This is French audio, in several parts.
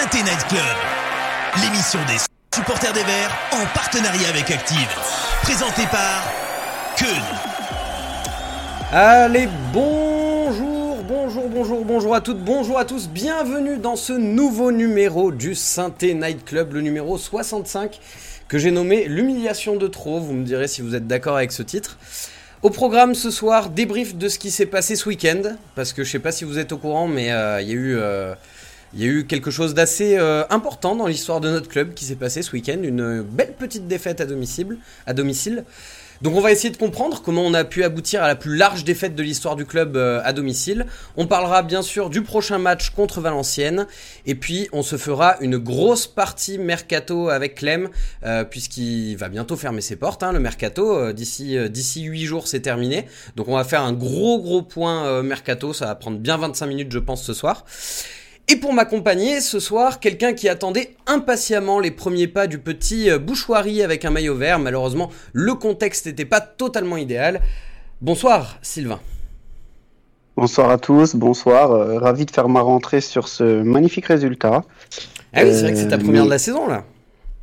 Synthé Night Club. L'émission des supporters des Verts en partenariat avec Active. Présentée par Keun. Allez, bonjour, bonjour, bonjour, bonjour à toutes, bonjour à tous, bienvenue dans ce nouveau numéro du Synthé Night Club, le numéro 65, que j'ai nommé L'humiliation de trop, vous me direz si vous êtes d'accord avec ce titre. Au programme ce soir, débrief de ce qui s'est passé ce week-end, parce que je sais pas si vous êtes au courant, mais euh, il y a eu... euh, il y a eu quelque chose d'assez euh, important dans l'histoire de notre club qui s'est passé ce week-end, une belle petite défaite à domicile, à domicile. Donc on va essayer de comprendre comment on a pu aboutir à la plus large défaite de l'histoire du club euh, à domicile. On parlera bien sûr du prochain match contre Valenciennes et puis on se fera une grosse partie mercato avec Clem euh, puisqu'il va bientôt fermer ses portes. hein, le mercato d'ici d'ici 8 jours c'est terminé. Donc on va faire un gros gros point mercato. Ça va prendre bien 25 minutes je pense ce soir. Et pour m'accompagner ce soir, quelqu'un qui attendait impatiemment les premiers pas du petit euh, Bouchoirie avec un maillot vert. Malheureusement, le contexte n'était pas totalement idéal. Bonsoir Sylvain. Bonsoir à tous, bonsoir. euh, ravi de faire ma rentrée sur ce magnifique résultat. Ah oui, c'est vrai que c'est ta Euh, première mais- de la saison là.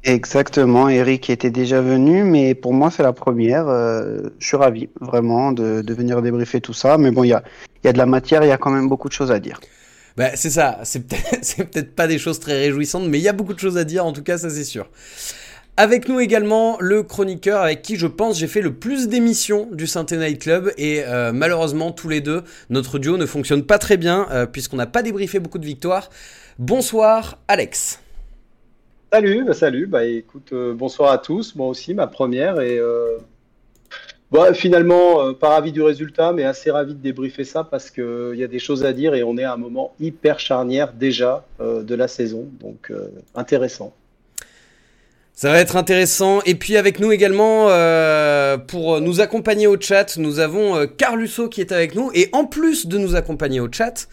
Exactement, Eric était déjà venu, mais pour moi c'est la première. euh, je suis ravi vraiment de, de venir débriefer tout ça. Mais bon, il y a, il y a de la matière, il y a quand même beaucoup de choses à dire. Bah, c'est ça, c'est peut-être pas des choses très réjouissantes, mais il y a beaucoup de choses à dire, en tout cas, ça c'est sûr. Avec nous également le chroniqueur avec qui je pense j'ai fait le plus d'émissions du Synthé Night Club et euh, malheureusement tous les deux notre duo ne fonctionne pas très bien euh, puisqu'on n'a pas débriefé beaucoup de victoires. Bonsoir Alex. Salut, bah salut, bah écoute, euh, bonsoir à tous, moi aussi, ma première, et bah, finalement, euh, pas ravi du résultat, mais assez ravi de débriefer ça parce qu'il y a des choses à dire et on est à un moment hyper charnière déjà euh, de la saison, donc euh, intéressant. Ça va être intéressant. Et puis avec nous également, euh, pour nous accompagner au chat, nous avons euh, Carlusso qui est avec nous. Et en plus de nous accompagner au chat,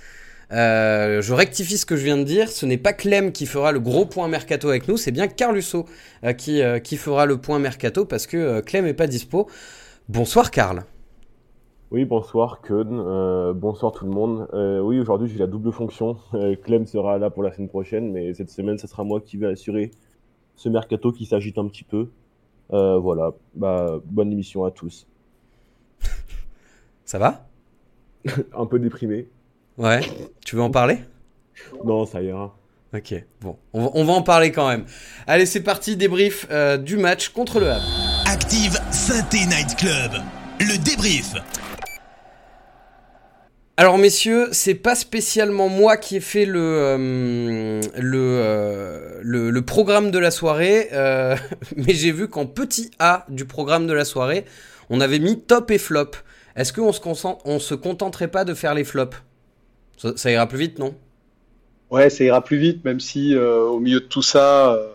euh, je rectifie ce que je viens de dire. Ce n'est pas Clem qui fera le gros point mercato avec nous, c'est bien Carlusso euh, qui, euh, qui fera le point mercato parce que euh, Clem est pas dispo. Bonsoir Carl. Oui, bonsoir Keun, Euh, bonsoir tout le monde. Euh, oui, aujourd'hui j'ai la double fonction. Euh, Clem sera là pour la semaine prochaine, mais cette semaine, ce sera moi qui vais assurer ce mercato qui s'agite un petit peu. Voilà, bah, bonne émission à tous. Ça va? Un peu déprimé. Ouais. Tu veux en parler? Non, ça ira. Ok, bon, on va, on va en parler quand même. Allez, c'est parti, débrief du match contre le Havre. Active Synthé Night Club. Le débrief. Alors messieurs, c'est pas spécialement moi qui ai fait le euh, le, euh, le le programme de la soirée, euh, mais j'ai vu qu'en petit A du programme de la soirée, on avait mis top et flop. Est-ce qu'on se concent- on se contenterait pas de faire les flops? Ça, ça ira plus vite, non? Ouais, ça ira plus vite, même si euh, au milieu de tout ça, euh,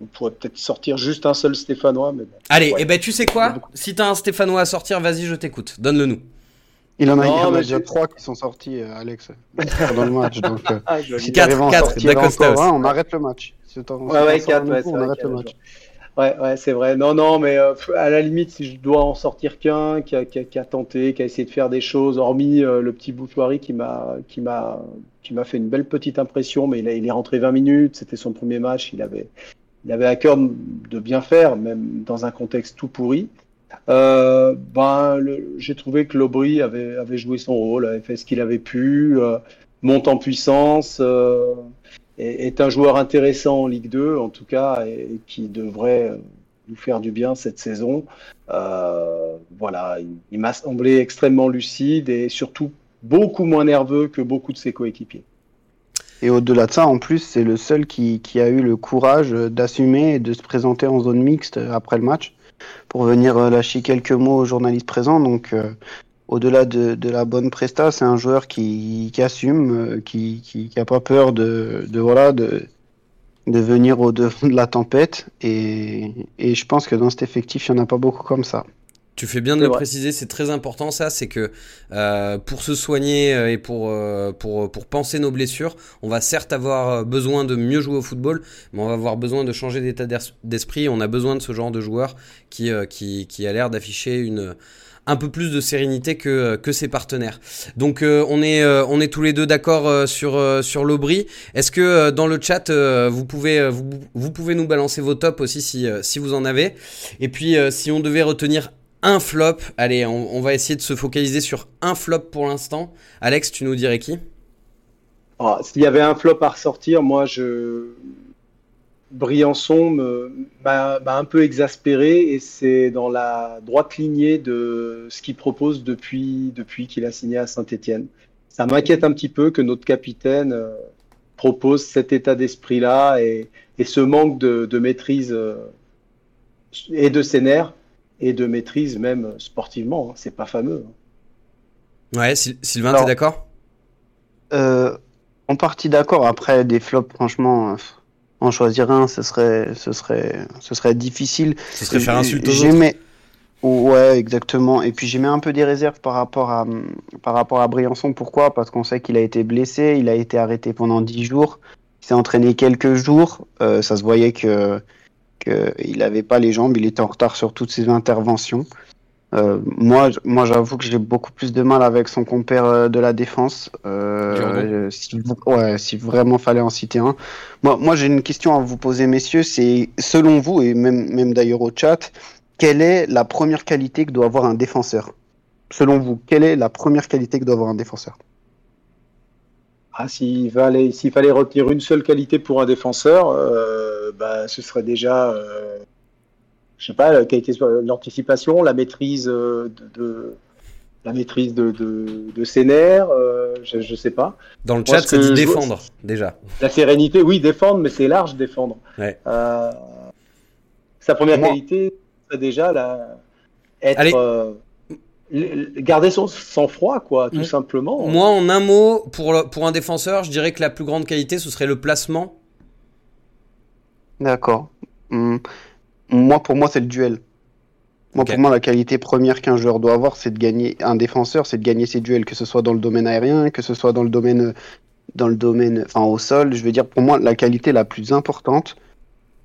on pourrait peut-être sortir juste un seul Stéphanois, mais bon. Allez, Ouais. et ben tu sais quoi Si t'as un Stéphanois à sortir, vas-y, je t'écoute. Donne-le nous. Il en a, Non, il en a déjà j'ai- trois qui sont sortis, euh, Alex, pendant le match. Donc, euh, Ah, si Quatre, en d'Acosta on arrête le match. Si Ouais, ouais, quatre, ouais, on vrai arrête le match. Ouais, ouais, c'est vrai. Non, non, mais euh, à la limite, si je dois en sortir qu'un qui a, qui a- qui a tenté, qui a essayé de faire des choses, hormis euh, le petit Boutoirie qui m'a, qui m'a, qui m'a fait une belle petite impression, mais il, a- il est rentré 20 minutes, c'était son premier match, il avait, il avait à cœur de bien faire, même dans un contexte tout pourri. Euh, ben, j'ai trouvé que Lobry avait, avait joué son rôle, avait fait ce qu'il avait pu, euh, monte en puissance. euh, est, un joueur intéressant en Ligue 2, en tout cas, et, et qui devrait euh, nous faire du bien cette saison. Euh, voilà, il, il m'a semblé extrêmement lucide et surtout beaucoup moins nerveux que beaucoup de ses coéquipiers. Et au-delà de ça, en plus, c'est le seul qui, qui a eu le courage d'assumer et de se présenter en zone mixte après le match pour venir euh, lâcher quelques mots aux journalistes présents. Donc, euh, au-delà de, de la bonne presta, c'est un joueur qui, qui assume, euh, qui, qui, qui pas peur de, de voilà de, de venir au devant de la tempête. Et, et je pense que dans cet effectif, il n'y en a pas beaucoup comme ça. Tu fais bien de le vrai. préciser, c'est très important ça, c'est que euh, pour se soigner euh, et pour, euh, pour, pour penser nos blessures, on va certes avoir besoin de mieux jouer au football, mais on va avoir besoin de changer d'état d'es- d'esprit, on a besoin de ce genre de joueur qui, euh, qui, qui a l'air d'afficher une, un peu plus de sérénité que, que ses partenaires. Donc on, est, on est tous les deux d'accord sur, sur l'Aubry. Est-ce que dans le chat, vous, pouvez, vous, vous, pouvez nous balancer vos tops aussi si, si vous en avez Et puis si on devait retenir un flop, allez, on, va essayer de se focaliser sur un flop pour l'instant. Alex, tu nous dirais qui? Ah, S'il y avait un flop à ressortir, moi je Briançon m'a un peu exaspéré et c'est dans la droite lignée de ce qu'il propose depuis, depuis qu'il a signé à Saint-Etienne. Ça m'inquiète un petit peu que notre capitaine euh, propose cet état d'esprit-là et, et, ce manque de, de maîtrise euh, et de ses nerfs et de maîtrise même sportivement. Hein. C'est pas fameux. Hein. Ouais, Sylvain, t'es d'accord? euh, En partie d'accord. Après, des flops, franchement en choisir un, ce serait, ce serait, ce serait difficile. Ce serait faire insulte aux autres. Ouais, exactement. Et puis j'ai mis un peu des réserves par rapport à, par rapport à Briançon. Pourquoi? Parce qu'on sait qu'il a été blessé, il a été arrêté pendant 10 jours, il s'est entraîné quelques jours. Euh, ça se voyait que qu'il n'avait pas les jambes, il était en retard sur toutes ses interventions. Euh, moi, moi j'avoue que j'ai beaucoup plus de mal avec son compère euh, de la défense. Euh, si, ouais, si vraiment fallait en citer un. Moi, moi j'ai une question à vous poser, messieurs. C'est selon vous, et même, même d'ailleurs au chat, quelle est la première qualité que doit avoir un défenseur? Selon vous, quelle est la première qualité que doit avoir un défenseur? Ah, s'il fallait, s'il fallait retenir une seule qualité pour un défenseur, euh, bah, ce serait déjà je sais pas, la qualité l'anticipation, la maîtrise euh, de, la maîtrise de, de, ses nerfs, euh, je, ne sais pas. Dans le chat, c'est dit défendre, déjà. La sérénité, oui, défendre, mais c'est large, défendre. Euh, sa première qualité, c'est déjà la, être, garder son sang-froid, quoi, tout simplement. Moi, en un mot, pour, pour un défenseur, je dirais que la plus grande qualité, ce serait le placement. D'accord. Hum moi, pour moi, c'est le duel. Moi, pour moi, la qualité première qu'un joueur doit avoir, c'est de gagner un défenseur, c'est de gagner ses duels, que ce soit dans le domaine aérien, que ce soit dans le domaine, dans le domaine, enfin au sol. Je veux dire, pour moi, la qualité la plus importante,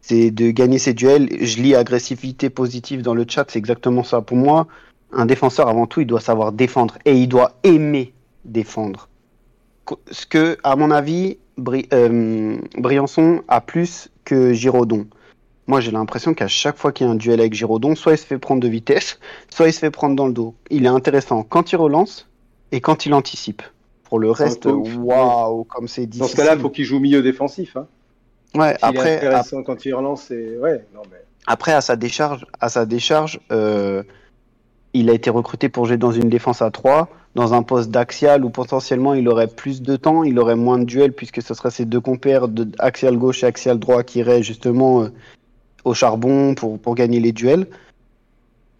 c'est de gagner ses duels. Je lis agressivité positive dans le chat, c'est exactement ça. Pour moi, un défenseur, avant tout, il doit savoir défendre et il doit aimer défendre. Ce que, à mon avis, euh, Briançon a plus que Giraudon. Moi, j'ai l'impression qu'à chaque fois qu'il y a un duel avec Giraudon, soit il se fait prendre de vitesse, soit il se fait prendre dans le dos. Il est intéressant quand il relance et quand il anticipe. Pour le reste, waouh, comme c'est difficile. Dans ce cas-là, il faut qu'il joue milieu défensif. Hein. Ouais, après. intéressant quand il relance, c'est. Ouais, non, mais... Après, à sa décharge, à sa décharge euh, il a été recruté pour jouer dans une défense à 3, dans un poste d'axial où potentiellement il aurait plus de temps, il aurait moins de duels puisque ce serait ses deux compères de axial gauche et axial droit qui iraient justement euh, au charbon pour, pour gagner les duels.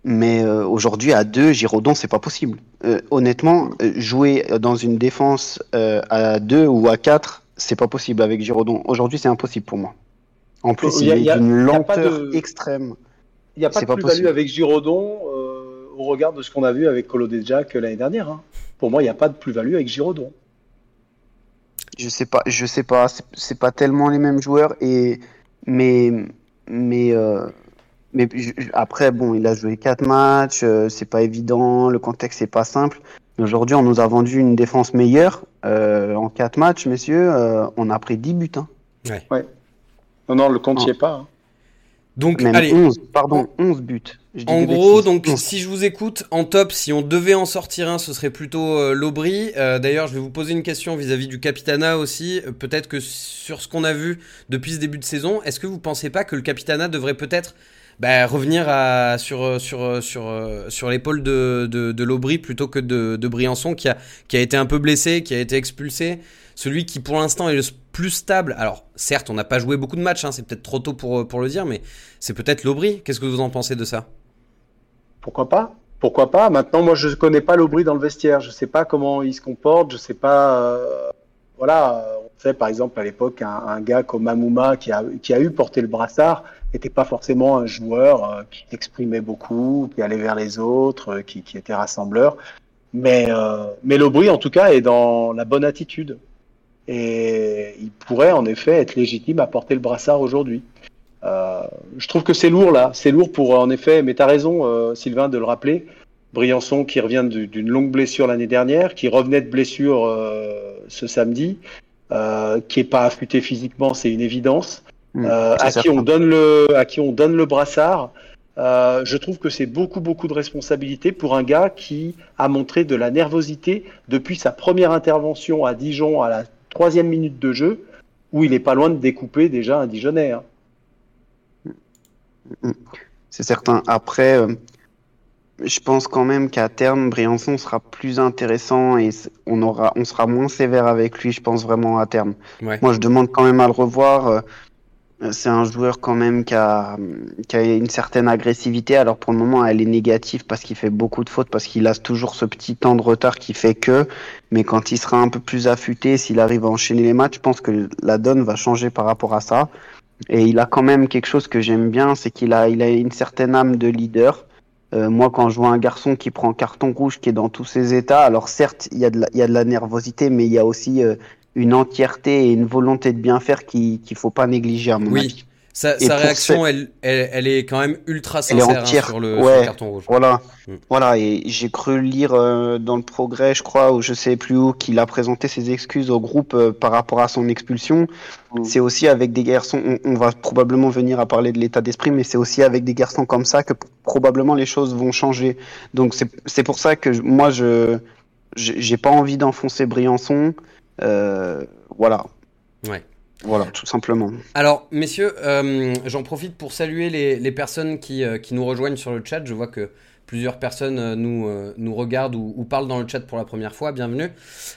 Mais euh, aujourd'hui, à deux, Giraudon, c'est pas possible. Euh, honnêtement, jouer dans une défense à deux ou à quatre, c'est pas possible avec Giraudon. Aujourd'hui, c'est impossible pour moi. En plus, il, y a, une lenteur extrême. Il n'y a pas de plus-value avec Giraudon au regard de ce qu'on a vu avec Colo Jack l'année dernière. Hein. Pour moi, il n'y a pas de plus-value avec Giraudon. Je sais pas, je sais pas. C'est pas tellement les mêmes joueurs et mais mais, euh, mais après, bon, il a joué 4 matchs, euh, c'est pas évident, le contexte c'est pas simple. Aujourd'hui, on nous a vendu une défense meilleure. Euh, en 4 matchs, messieurs, on a pris 10 buts. Hein. Ouais. Non, non, le compte n'y est pas. Hein. Donc, allez. 11, pardon, 11 buts. En gros, donc si je vous écoute, en top, si on devait en sortir un, ce serait plutôt euh, l'Aubry. Euh, d'ailleurs, je vais vous poser une question vis-à-vis du Capitana aussi. Euh, peut-être que sur ce qu'on a vu depuis ce début de saison, est-ce que vous pensez pas que le Capitana devrait peut-être bah, revenir à, sur, sur, sur, sur l'épaule de, de, plutôt que de, de Briançon qui a, qui a été un peu blessé, qui a été expulsé celui qui pour l'instant est le plus stable. Alors certes, on n'a pas joué beaucoup de matchs, hein, c'est peut-être trop tôt pour, pour le dire, mais c'est peut-être l'Aubry. Qu'est-ce que vous en pensez de ça? Pourquoi pas? Pourquoi pas? Maintenant, moi, je ne connais pas l'Aubry dans le vestiaire. Je ne sais pas comment il se comporte. Je ne sais pas. Euh, voilà, on sait par exemple à l'époque un, gars comme Mamouma qui a, qui a eu porté le brassard n'était pas forcément un joueur euh, qui exprimait beaucoup, qui allait vers les autres, euh, qui, qui, était rassembleur. Mais, mais l'Aubry, en tout cas, est dans la bonne attitude et il pourrait en effet être légitime à porter le brassard aujourd'hui. Euh, je trouve que c'est lourd là, c'est lourd pour en effet, mais tu as raison euh, Sylvain de le rappeler, Briançon qui revient d'une longue blessure l'année dernière, qui revenait de blessure ce samedi, qui est pas affûté physiquement, c'est une évidence, mmh, à qui on donne le, à qui on donne le brassard. je trouve que c'est beaucoup, beaucoup de responsabilité pour un gars qui a montré de la nervosité depuis sa première intervention à Dijon à la troisième minute de jeu, où il est pas loin de découper déjà un Dijonais. Hein. C'est certain. Après, euh, je pense quand même qu'à terme, Briançon sera plus intéressant et on, aura, on sera moins sévère avec lui, je pense vraiment à terme. Moi, je demande quand même à le revoir. Euh, c'est un joueur quand même qui a, qui a une certaine agressivité. Alors pour le moment, elle est négative parce qu'il fait beaucoup de fautes, parce qu'il a toujours ce petit temps de retard qui fait que. Mais quand il sera un peu plus affûté, s'il arrive à enchaîner les matchs, je pense que la donne va changer par rapport à ça. Et il a quand même quelque chose que j'aime bien, c'est qu'il a, il a une certaine âme de leader. Euh, moi, quand je vois un garçon qui prend carton rouge, qui est dans tous ses états, alors certes, il y a de la, il y a de la nervosité, mais il y a aussi euh, une entièreté et une volonté de bien faire qu'il ne faut pas négliger à mon oui. Sa, sa réaction, elle, elle, elle, est quand même ultra sincère hein, sur, le, carton rouge. Voilà, mm. voilà. Et j'ai cru lire euh, dans le Progrès, je crois, ou je sais plus où, qu'il a présenté ses excuses au groupe euh, par rapport à son expulsion. Mm. C'est aussi avec des garçons. On, on, va probablement venir à parler de l'état d'esprit, mais c'est aussi avec des garçons comme ça que probablement les choses vont changer. Donc c'est pour ça que moi je j'ai pas envie d'enfoncer Briançon. Euh, voilà. Ouais. Voilà, tout simplement. Alors, messieurs, euh, j'en profite pour saluer les, les personnes qui, euh, qui, nous rejoignent sur le chat. Je vois que plusieurs personnes nous, nous regardent ou, ou, parlent dans le chat pour la première fois. Bienvenue.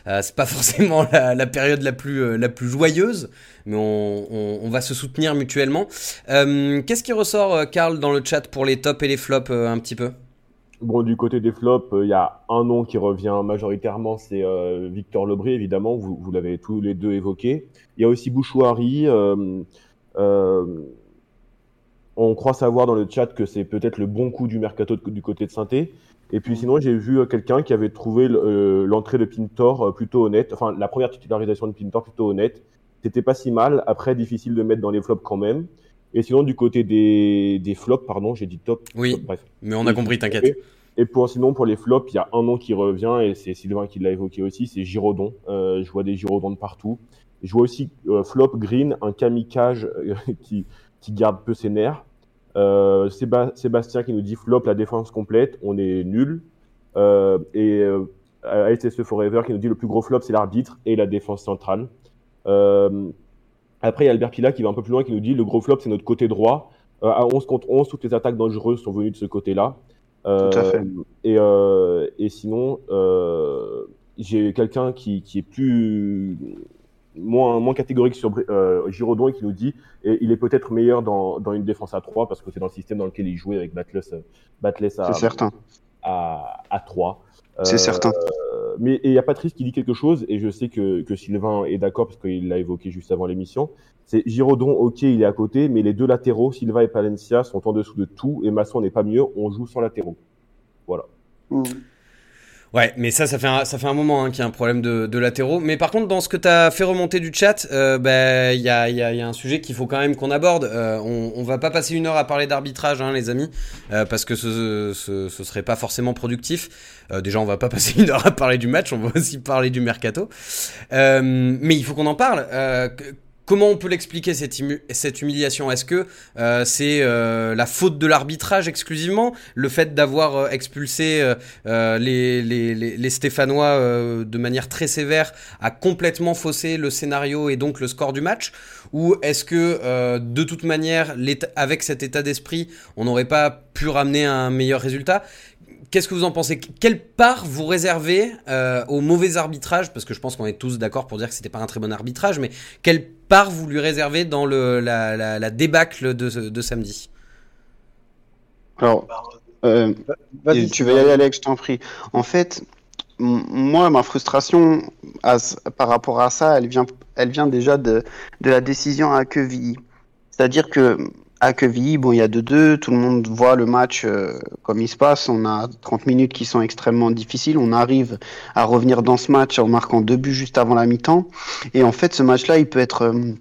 c'est pas forcément la, la, période la plus, la plus joyeuse, mais on, on, on va se soutenir mutuellement. Qu'est-ce qui ressort, Karl, dans le chat pour les tops et les flops un petit peu? Bon, du côté des flops, il y a un nom qui revient majoritairement, c'est euh, Victor Lebré, évidemment, vous, vous l'avez tous les deux évoqué. Il y a aussi Bouchouari. Euh, euh, on croit savoir dans le chat que c'est peut-être le bon coup du mercato du côté de Synthé. Et puis sinon, j'ai vu quelqu'un qui avait trouvé l'entrée de Pintor plutôt honnête, enfin la première titularisation de Pintor plutôt honnête. C'était pas si mal. Après, difficile de mettre dans les flops quand même. Et sinon, du côté des, des flops, pardon, j'ai dit top. Oui, bref. mais on a compris, t'inquiète. Et pour, sinon, pour les flops, il y a un nom qui revient, et c'est Sylvain qui l'a évoqué aussi, c'est Giraudon. Euh, je vois des Giraudons de partout. Je vois aussi euh, flop green, un kamikaze euh, qui, qui garde peu ses nerfs. Sébastien qui nous dit flop, la défense complète, on est nul. Et ASSE Forever qui nous dit le plus gros flop, c'est l'arbitre et la défense centrale. Euh, après, il y a Albert Pila qui va un peu plus loin, qui nous dit le gros flop, c'est notre côté droit. Euh, à 11 contre 11, toutes les attaques dangereuses sont venues de ce côté-là. Euh, Tout à fait. Et, euh, et sinon, euh, j'ai quelqu'un qui, qui, est plus moins, moins catégorique sur euh, Giraudon et qui nous dit et il est peut-être meilleur dans, dans, une défense à 3 parce que c'est dans le système dans lequel il jouait avec Batless, Batless à, à, à 3. C'est euh, certain. Mais il y a Patrice qui dit quelque chose, et je sais que, que Sylvain est d'accord parce qu'il l'a évoqué juste avant l'émission. C'est Giraudon, ok, il est à côté, mais les deux latéraux, Silva et Palencia, sont en dessous de tout, et Masson n'est pas mieux, on joue sans latéraux. Voilà. Mmh. Ouais, mais ça, ça fait un, ça fait un moment hein, qu'il y a un problème de, de latéraux. Mais par contre, dans ce que tu as fait remonter du chat, euh, bah, il y, a, y, a, y, a, un sujet qu'il faut quand même qu'on aborde. Euh, on, on va pas passer une heure à parler d'arbitrage, hein, les amis, euh, parce que ce, ce, ce, serait pas forcément productif. Euh, déjà, on va pas passer une heure à parler du match, on va aussi parler du mercato. Euh, mais il faut qu'on en parle. Euh, Comment on peut l'expliquer cette, humiliation? Est-ce que euh, c'est euh, la faute de l'arbitrage exclusivement? Le fait d'avoir euh, expulsé les, les, les, Stéphanois de manière très sévère a complètement faussé le scénario et donc le score du match? Ou est-ce que de toute manière, avec cet état d'esprit, on n'aurait pas pu ramener un meilleur résultat? Qu'est-ce que vous en pensez? Quelle part vous réservez euh, au mauvais arbitrage? Parce que je pense qu'on est tous d'accord pour dire que c'était pas un très bon arbitrage, mais quelle part vous lui réservez dans le, la, la, la débâcle de, de, samedi? Alors, euh, tu vas y aller, Alex, je t'en prie. En fait, moi, ma frustration à, par rapport à ça, elle vient, elle vient déjà de, de la décision à Quevilly. C'est-à-dire que à Quevilly, bon, il y a 2-2, tout le monde voit le match euh, comme il se passe. On a 30 minutes qui sont extrêmement difficiles. On arrive à revenir dans ce match en marquant deux buts juste avant la mi-temps. Et en fait, ce match-là, il peut être, euh,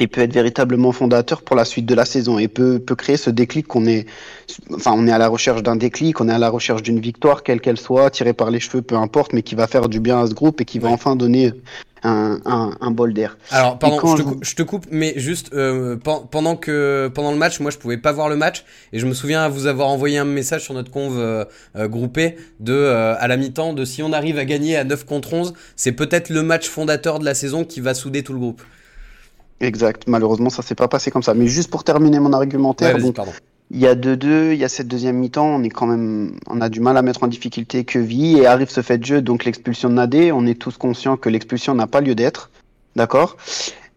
il peut être véritablement fondateur pour la suite de la saison et peut, peut créer ce déclic qu'on est, enfin, on est à la recherche d'un déclic, on est à la recherche d'une victoire, quelle qu'elle soit, tirée par les cheveux, peu importe, mais qui va faire du bien à ce groupe et qui va enfin donner un, un, un bol d'air. Alors, pardon, quand je te, je- coupe, je te coupe, mais juste euh, pen- pendant que pendant le match, moi je pouvais pas voir le match et je me souviens vous avoir envoyé un message sur notre conve euh, euh, groupé de euh, à la mi-temps de si on arrive à gagner à 9 contre 11, c'est peut-être le match fondateur de la saison qui va souder tout le groupe. Exact. Malheureusement, ça s'est pas passé comme ça. Mais juste pour terminer mon argumentaire, bon. Il y a 2-2, il y a cette deuxième mi-temps, on est quand même, on a du mal à mettre en difficulté Queville et arrive ce fait de jeu, donc l'expulsion de Nadé. On est tous conscients que l'expulsion n'a pas lieu d'être. D'accord?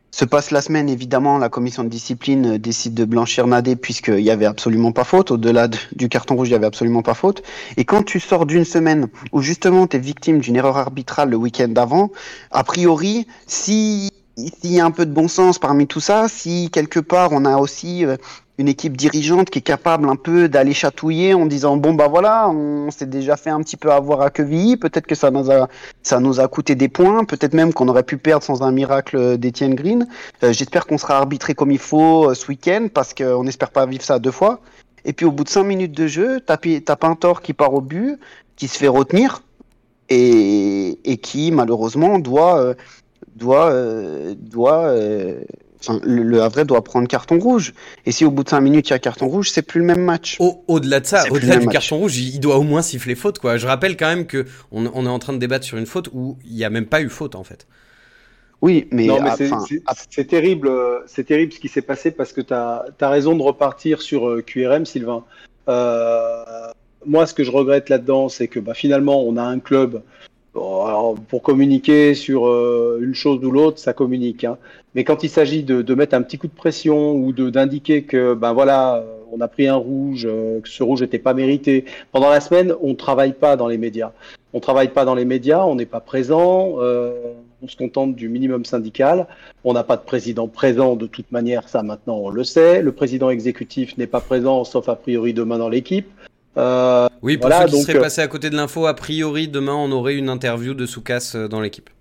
Se passe la semaine, évidemment, la commission de discipline décide de blanchir Nadé puisqu'il y avait absolument pas faute. Au-delà de- du carton rouge, il y avait absolument pas faute. Et quand tu sors d'une semaine où justement tu victime d'une erreur arbitrale le week-end d'avant, a priori, si s'il y a un peu de bon sens parmi tout ça, si quelque part on a aussi euh, une équipe dirigeante qui est capable un peu d'aller chatouiller en disant bon bah voilà, on s'est déjà fait un petit peu avoir à Quevilly, peut-être que ça nous a ça nous a coûté des points, peut-être même qu'on aurait pu perdre sans un miracle d'Etienne Green. Euh, J'espère qu'on sera arbitré comme il faut euh, ce week-end parce qu'on n'espère pas vivre ça deux fois. Et puis au bout de cinq minutes de jeu, t'as t'as Pintor qui part au but, qui se fait retenir et, et qui malheureusement doit euh, doit euh, doit euh, enfin le, le Havre doit prendre carton rouge. Et si au bout de cinq minutes il y a carton rouge, c'est plus le même match. Au- Au-delà de ça, au-delà du match. carton rouge, il il doit au moins siffler faute quoi. Je rappelle quand même que on, on est en train de débattre sur une faute où il y a même pas eu faute en fait. Oui, mais, ah, c'est- ah, c'est terrible, euh, c'est terrible ce qui s'est passé parce que tu as, raison de repartir sur euh, QRM, Sylvain. Euh, moi, ce que je regrette là-dedans, c'est que bah, finalement, on a un club. Bon, alors, pour communiquer sur euh, une chose ou l'autre, ça communique. hein. Mais quand il s'agit de, de mettre un petit coup de pression ou d'indiquer que ben voilà, on a pris un rouge, euh, que ce rouge n'était pas mérité. Pendant la semaine, on ne travaille pas dans les médias. On travaille pas dans les médias, on n'est pas présent. euh, on se contente du minimum syndical. On n'a pas de président présent de toute manière, ça maintenant on le sait. Le président exécutif n'est pas présent, sauf a priori demain dans l'équipe. Euh, Oui, pour Voilà, ceux qui donc, seraient passés à côté de l'info, a priori demain on aurait une interview de Soukas dans l'équipe.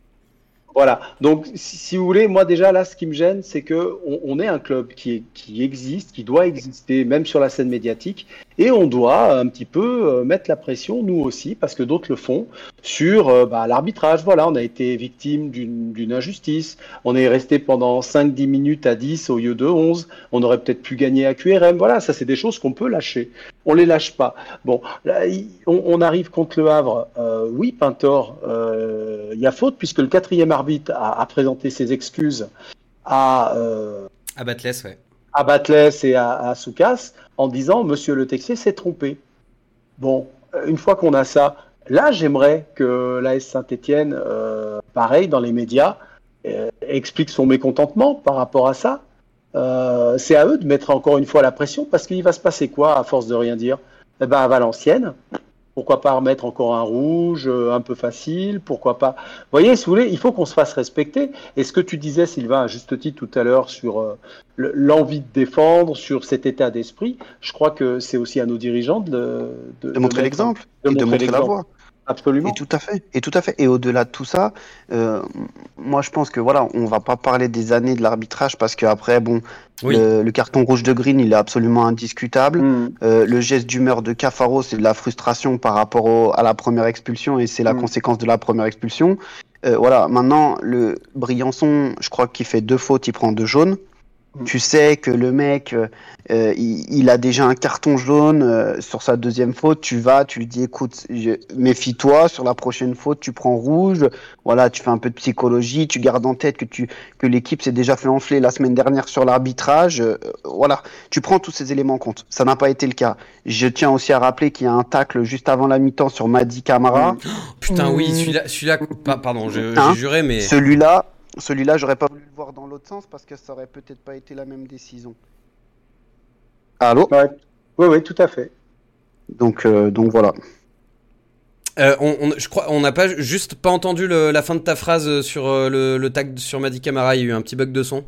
Voilà. Donc, si, vous voulez, moi déjà là, ce qui me gêne, c'est que on, est un club qui, existe, qui doit exister, même sur la scène médiatique, et on doit un petit peu euh, mettre la pression, nous aussi, parce que d'autres le font, sur euh, bah, l'arbitrage. Voilà, on a été victime d'une injustice. On est resté pendant 5-10 minutes à 10 au lieu de 11. On aurait peut-être pu gagner à QRM. Voilà, ça, c'est des choses qu'on peut lâcher. On les lâche pas. Bon, là, on, arrive contre le Havre. Euh, oui, Pintor, il y a faute puisque le quatrième arbitre a présenté ses excuses à, euh, À Batless, ouais. à Batles et à, à Soukas en disant Monsieur le Texier s'est trompé. Bon, euh, une fois qu'on a ça, là, j'aimerais que l'AS Saint-Etienne, euh, pareil, dans les médias, euh, explique son mécontentement par rapport à ça. Euh, c'est à eux de mettre encore une fois la pression parce qu'il va se passer quoi à force de rien dire? Eh ben, à Valenciennes, pourquoi pas remettre encore un rouge euh, un peu facile Pourquoi pas Vous voyez, si vous voulez, il faut qu'on se fasse respecter. Et ce que tu disais, Sylvain, à juste titre tout à l'heure sur euh, le- l'envie de défendre, sur cet état d'esprit, je crois que c'est aussi à nos dirigeants de, de montrer l'exemple de et de montrer montrer la voie. Absolument. Et tout à fait, et tout à fait. Et au-delà de tout ça, euh, moi je pense que voilà, on va pas parler des années de l'arbitrage parce que après, bon, Oui. le, le carton rouge de Green, il est absolument indiscutable. Mm. Euh, le geste d'humeur de Cafaro, c'est de la frustration par rapport au- à la première expulsion et c'est la Mm. conséquence de la première expulsion. Euh, voilà, maintenant le Briançon, je crois qu'il fait deux fautes, il prend deux jaunes. Mm. Tu sais que le mec, euh, euh, il, il a déjà un carton jaune euh, sur sa deuxième faute. Tu vas, tu lui dis, écoute, je- méfie-toi. Sur la prochaine faute, tu prends rouge. Voilà, tu fais un peu de psychologie. Tu gardes en tête que tu que l'équipe s'est déjà fait enfler la semaine dernière sur l'arbitrage. euh, voilà, tu prends tous ces éléments en compte. Ça n'a pas été le cas. Je tiens aussi à rappeler qu'il y a un tacle juste avant la mi-temps sur Madi Camara. Mm. Putain, oui, Mm. celui-là, celui-là, pa- pardon, je- Hein j'ai juré, mais Celui-là, celui-là, j'aurais pas voulu le voir dans l'autre sens parce que ça aurait peut-être pas été la même décision. Allô Ouais. Oui, oui, tout à fait. Donc, euh, donc voilà. Euh, on, on- je crois, on n'a pas juste pas entendu le- la fin de ta phrase sur euh, le, le tag sur Madi Camara. Il y a eu un petit bug de son.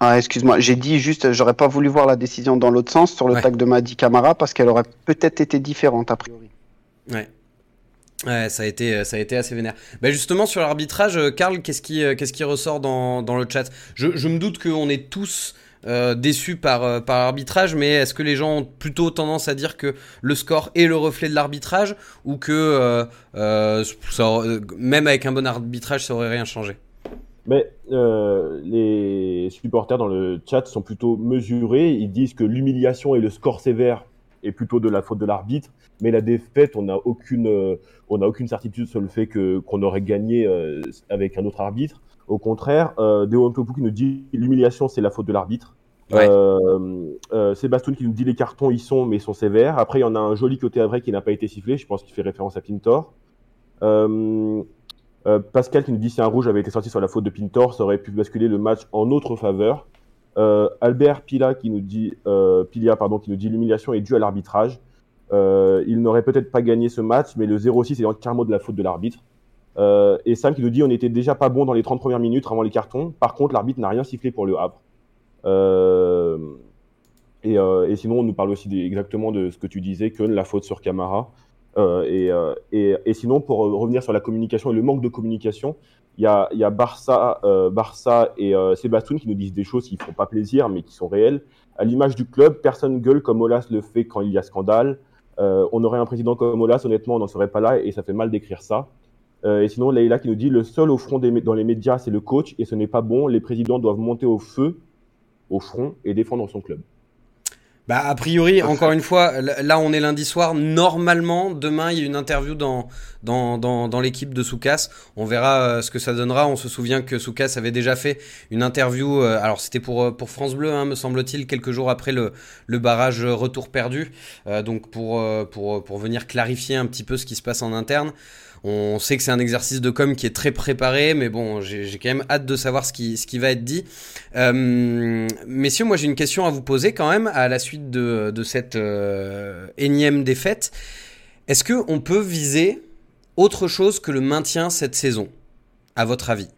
Ah, excuse-moi, j'ai dit juste, j'aurais pas voulu voir la décision dans l'autre sens sur le Ouais. tag de Madi Camara parce qu'elle aurait peut-être été différente a priori. Ouais. Ouais, ça a été, ça a été assez vénère. Bah justement, sur l'arbitrage, Karl, qu'est-ce qui, qu'est-ce qui ressort dans, dans le chat? Je, je me doute qu'on est tous euh, déçus par, par l'arbitrage, mais est-ce que les gens ont plutôt tendance à dire que le score est le reflet de l'arbitrage ou que euh, même avec un bon arbitrage, ça aurait rien changé? Mais euh, les supporters dans le chat sont plutôt mesurés. Ils disent que l'humiliation et le score sévère est plutôt de la faute de l'arbitre, mais la défaite, on n'a aucune, euh, on n'a aucune certitude sur le fait que qu'on aurait gagné euh, avec un autre arbitre. Au contraire, euh, Deontopou qui nous dit l'humiliation, c'est la faute de l'arbitre. Ouais. Euh, euh, Sébastien qui nous dit les cartons, ils sont, mais ils sont sévères. Après, il y en a un joli côté à vrai qui n'a pas été sifflé. Je pense qu'il fait référence à Pintor. Euh, Pascal qui nous dit si un rouge avait été sorti sur la faute de Pintor, ça aurait pu basculer le match en notre faveur. Euh, Albert Pila qui nous dit euh, Pilia pardon qui nous dit l'humiliation est due à l'arbitrage. Euh, il n'aurait peut-être pas gagné ce match, mais le 0-6 est entièrement de la faute de l'arbitre. Et Sam qui nous dit on était déjà pas bon dans les 30 premières minutes avant les cartons. Par contre, l'arbitre n'a rien sifflé pour le Havre. Et, sinon, on nous parle aussi exactement de ce que tu disais, que la faute sur Camara. Et, et, et, sinon, pour revenir sur la communication et le manque de communication, il y a, Barça, euh, Barça et Sébastien qui nous disent des choses qui ne font pas plaisir, mais qui sont réelles. À l'image du club, personne gueule comme Olas le fait quand il y a scandale. on aurait un président comme Olas, honnêtement, on n'en serait pas là et ça fait mal d'écrire ça. et sinon, Leïla qui nous dit le seul au front dans les médias, c'est le coach et ce n'est pas bon. Les présidents doivent monter au feu au front et défendre son club. Bah, a priori, encore une fois, là on est lundi soir. Normalement, demain il y a une interview dans, dans, dans, dans l'équipe de Soukas. On verra euh, ce que ça donnera. On se souvient que Soukas avait déjà fait une interview. Euh, alors c'était pour, euh, pour France Bleu, hein, me semble-t-il, quelques jours après le, le barrage retour perdu. Euh, donc pour, pour, pour venir clarifier un petit peu ce qui se passe en interne. On sait que c'est un exercice de com qui est très préparé, mais bon, j'ai quand même hâte de savoir ce qui, ce qui va être dit. Euh, messieurs, moi j'ai une question à vous poser quand même à la suite de, de cette euh, énième défaite. Est-ce que on peut viser autre chose que le maintien cette saison, à votre avis?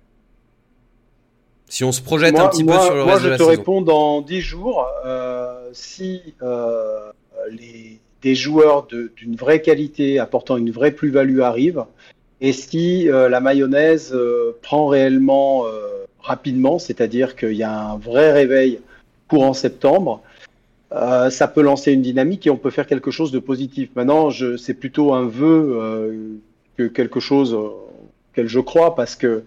Si on se projette moi, un petit moi, peu sur le moi, reste de la Moi, saison. je te réponds dans 10 jours. Euh, si euh, les des joueurs d'une vraie qualité apportant une vraie plus-value arrivent et si euh, la mayonnaise euh, prend réellement euh, rapidement, c'est-à-dire qu'il y a un vrai réveil courant septembre, ça peut lancer une dynamique et on peut faire quelque chose de positif. Maintenant, c'est plutôt un vœu que quelque chose auquel je crois parce que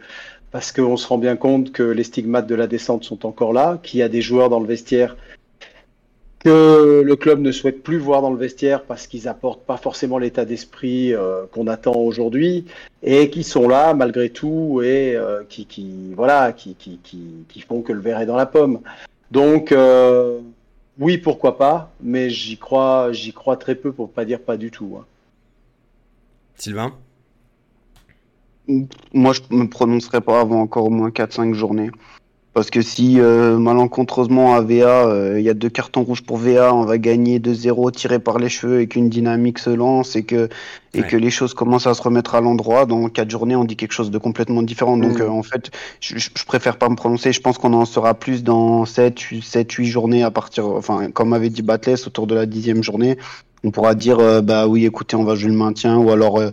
parce qu'on se rend bien compte que les stigmates de la descente sont encore là, qu'il y a des joueurs dans le vestiaire que le club ne souhaite plus voir dans le vestiaire parce qu'ils apportent pas forcément l'état d'esprit euh, qu'on attend aujourd'hui et qui sont là malgré tout et euh, qui, qui voilà qui, qui, qui, qui, font que le verre est dans la pomme. Donc euh, oui pourquoi pas, mais j'y crois j'y crois très peu pour pas dire pas du tout. Hein. Sylvain? Moi je me prononcerai pas avant encore au moins 4-5 journées. Parce que si euh, malencontreusement à VA, il euh, y a deux cartons rouges pour VA, on va gagner 2-0 tiré par les cheveux et qu'une dynamique se lance et que et ouais. que les choses commencent à se remettre à l'endroit, dans quatre journées, on dit quelque chose de complètement différent. Donc mmh. euh, en fait, je, je, préfère pas me prononcer. Je pense qu'on en saura plus dans 7, 7, 8 journées à partir, enfin comme avait dit Batless, autour de la dixième journée. On pourra dire euh, bah oui, écoutez, on va jouer le maintien ou alors euh,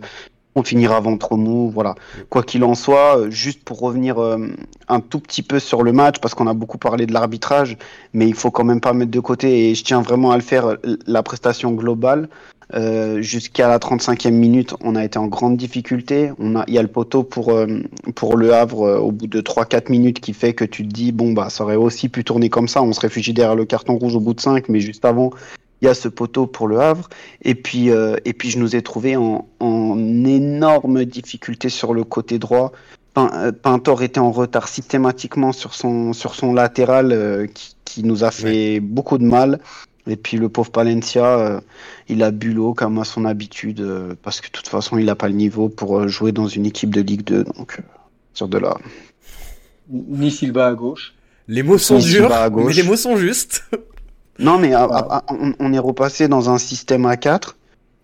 on finira ventre mou, voilà. Quoi qu'il en soit, juste pour revenir euh, un tout petit peu sur le match, parce qu'on a beaucoup parlé de l'arbitrage, mais il faut quand même pas mettre de côté, et je tiens vraiment à le faire, la prestation globale. Euh, Jusqu'à la 35e minute, on a été en grande difficulté. On a, il y a le poteau pour euh, pour le Havre euh, au bout de 3-4 minutes qui fait que tu te dis bon bah ça aurait aussi pu tourner comme ça. On se réfugie derrière le carton rouge au bout de 5, mais juste avant, il y a ce poteau pour le Havre. Et puis, euh, et puis je nous ai trouvé en, en, énorme difficulté sur le côté droit. Pintor était en retard systématiquement sur son, sur son latéral euh, qui, qui, nous a fait ouais. beaucoup de mal. Et puis le pauvre Palencia, euh, il a bu l'eau comme à son habitude, euh, parce que de toute façon, il n'a pas le niveau pour euh, jouer dans une équipe de Ligue 2. Donc, sur de là. Ni Silva à gauche. Les mots sont durs, mais les mots sont justes. Non, mais à, à, on, on, est repassé dans un système à 4.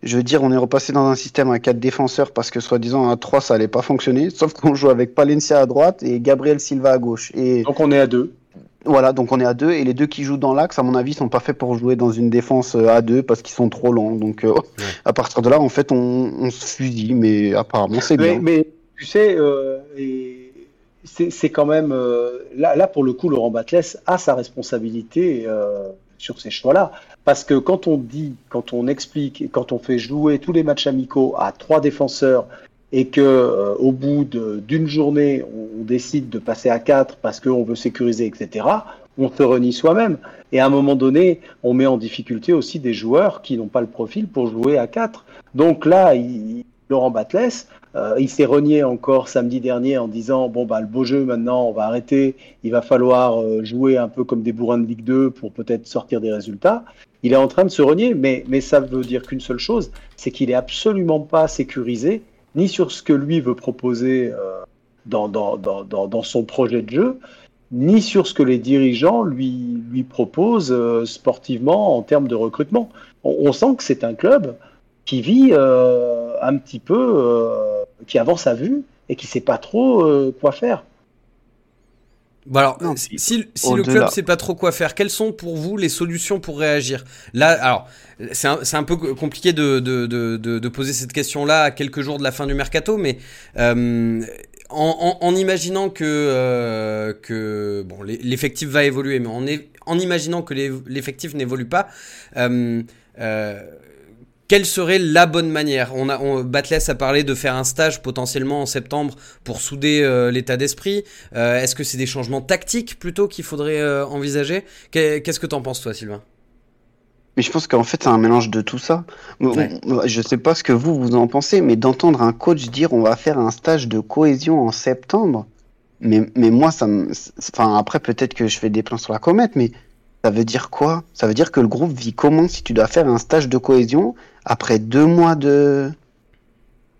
Je veux dire, on est repassé dans un système à 4 défenseurs parce que soi-disant à 3 ça allait pas fonctionner. Sauf qu'on joue avec Palencia à droite et Gabriel Silva à gauche. Et... Donc on est à 2. voilà, donc on est à deux et les deux qui jouent dans l'axe, à mon avis, sont pas faits pour jouer dans une défense euh, à deux parce qu'ils sont trop longs. Donc euh, à partir de là, en fait, on, on se fusille, mais apparemment c'est bien. Mais, tu sais, euh, et c'est quand même euh, là, là pour le coup, Laurent Batles a sa responsabilité euh, sur ces choix-là, parce que quand on dit, quand on explique, quand on fait jouer tous les matchs amicaux à trois défenseurs et que euh, au bout d'une journée, on, on décide de passer à quatre parce qu'on veut sécuriser, etc. On se renie soi-même. Et à un moment donné, on met en difficulté aussi des joueurs qui n'ont pas le profil pour jouer à quatre. Donc là, il- Laurent Batles, euh, il s'est renié encore samedi dernier en disant bon bah le beau jeu maintenant, on va arrêter. Il va falloir euh, jouer un peu comme des bourrins de Ligue 2 pour peut-être sortir des résultats. Il est en train de se renier, mais, mais ça veut dire qu'une seule chose, c'est qu'il est absolument pas sécurisé ni sur ce que lui veut proposer euh, dans, dans, dans, dans, son projet de jeu, ni sur ce que les dirigeants lui, lui proposent sportivement en termes de recrutement. On, sent que c'est un club qui vit un petit peu, qui avance à vue et qui sait pas trop euh, quoi faire. Bon alors, Non, si, le club sait pas trop quoi faire, quelles sont pour vous les solutions pour réagir? Là, alors, c'est un, peu compliqué de, de, de, de, de poser cette question-là à quelques jours de la fin du mercato, mais euh, en, en, en imaginant que, euh, que bon, l'e- l'effectif va évoluer, mais en, imaginant que l'effectif n'évolue pas, euh, euh, quelle serait la bonne manière On a, on, Batles a parlé de faire un stage potentiellement en septembre pour souder euh, l'état d'esprit. Euh, Est-ce que c'est des changements tactiques plutôt qu'il faudrait euh, envisager Qu'est- Qu'est-ce que t'en penses toi, Sylvain? Mais je pense qu'en fait, c'est un mélange de tout ça. Ouais. Je sais pas ce que vous, vous en pensez, mais d'entendre un coach dire on va faire un stage de cohésion en septembre, mais, mais moi, ça me. Enfin, après, peut-être que je fais des plans sur la comète, mais ça veut dire quoi? Ça veut dire que le groupe vit comment si tu dois faire un stage de cohésion après deux mois de.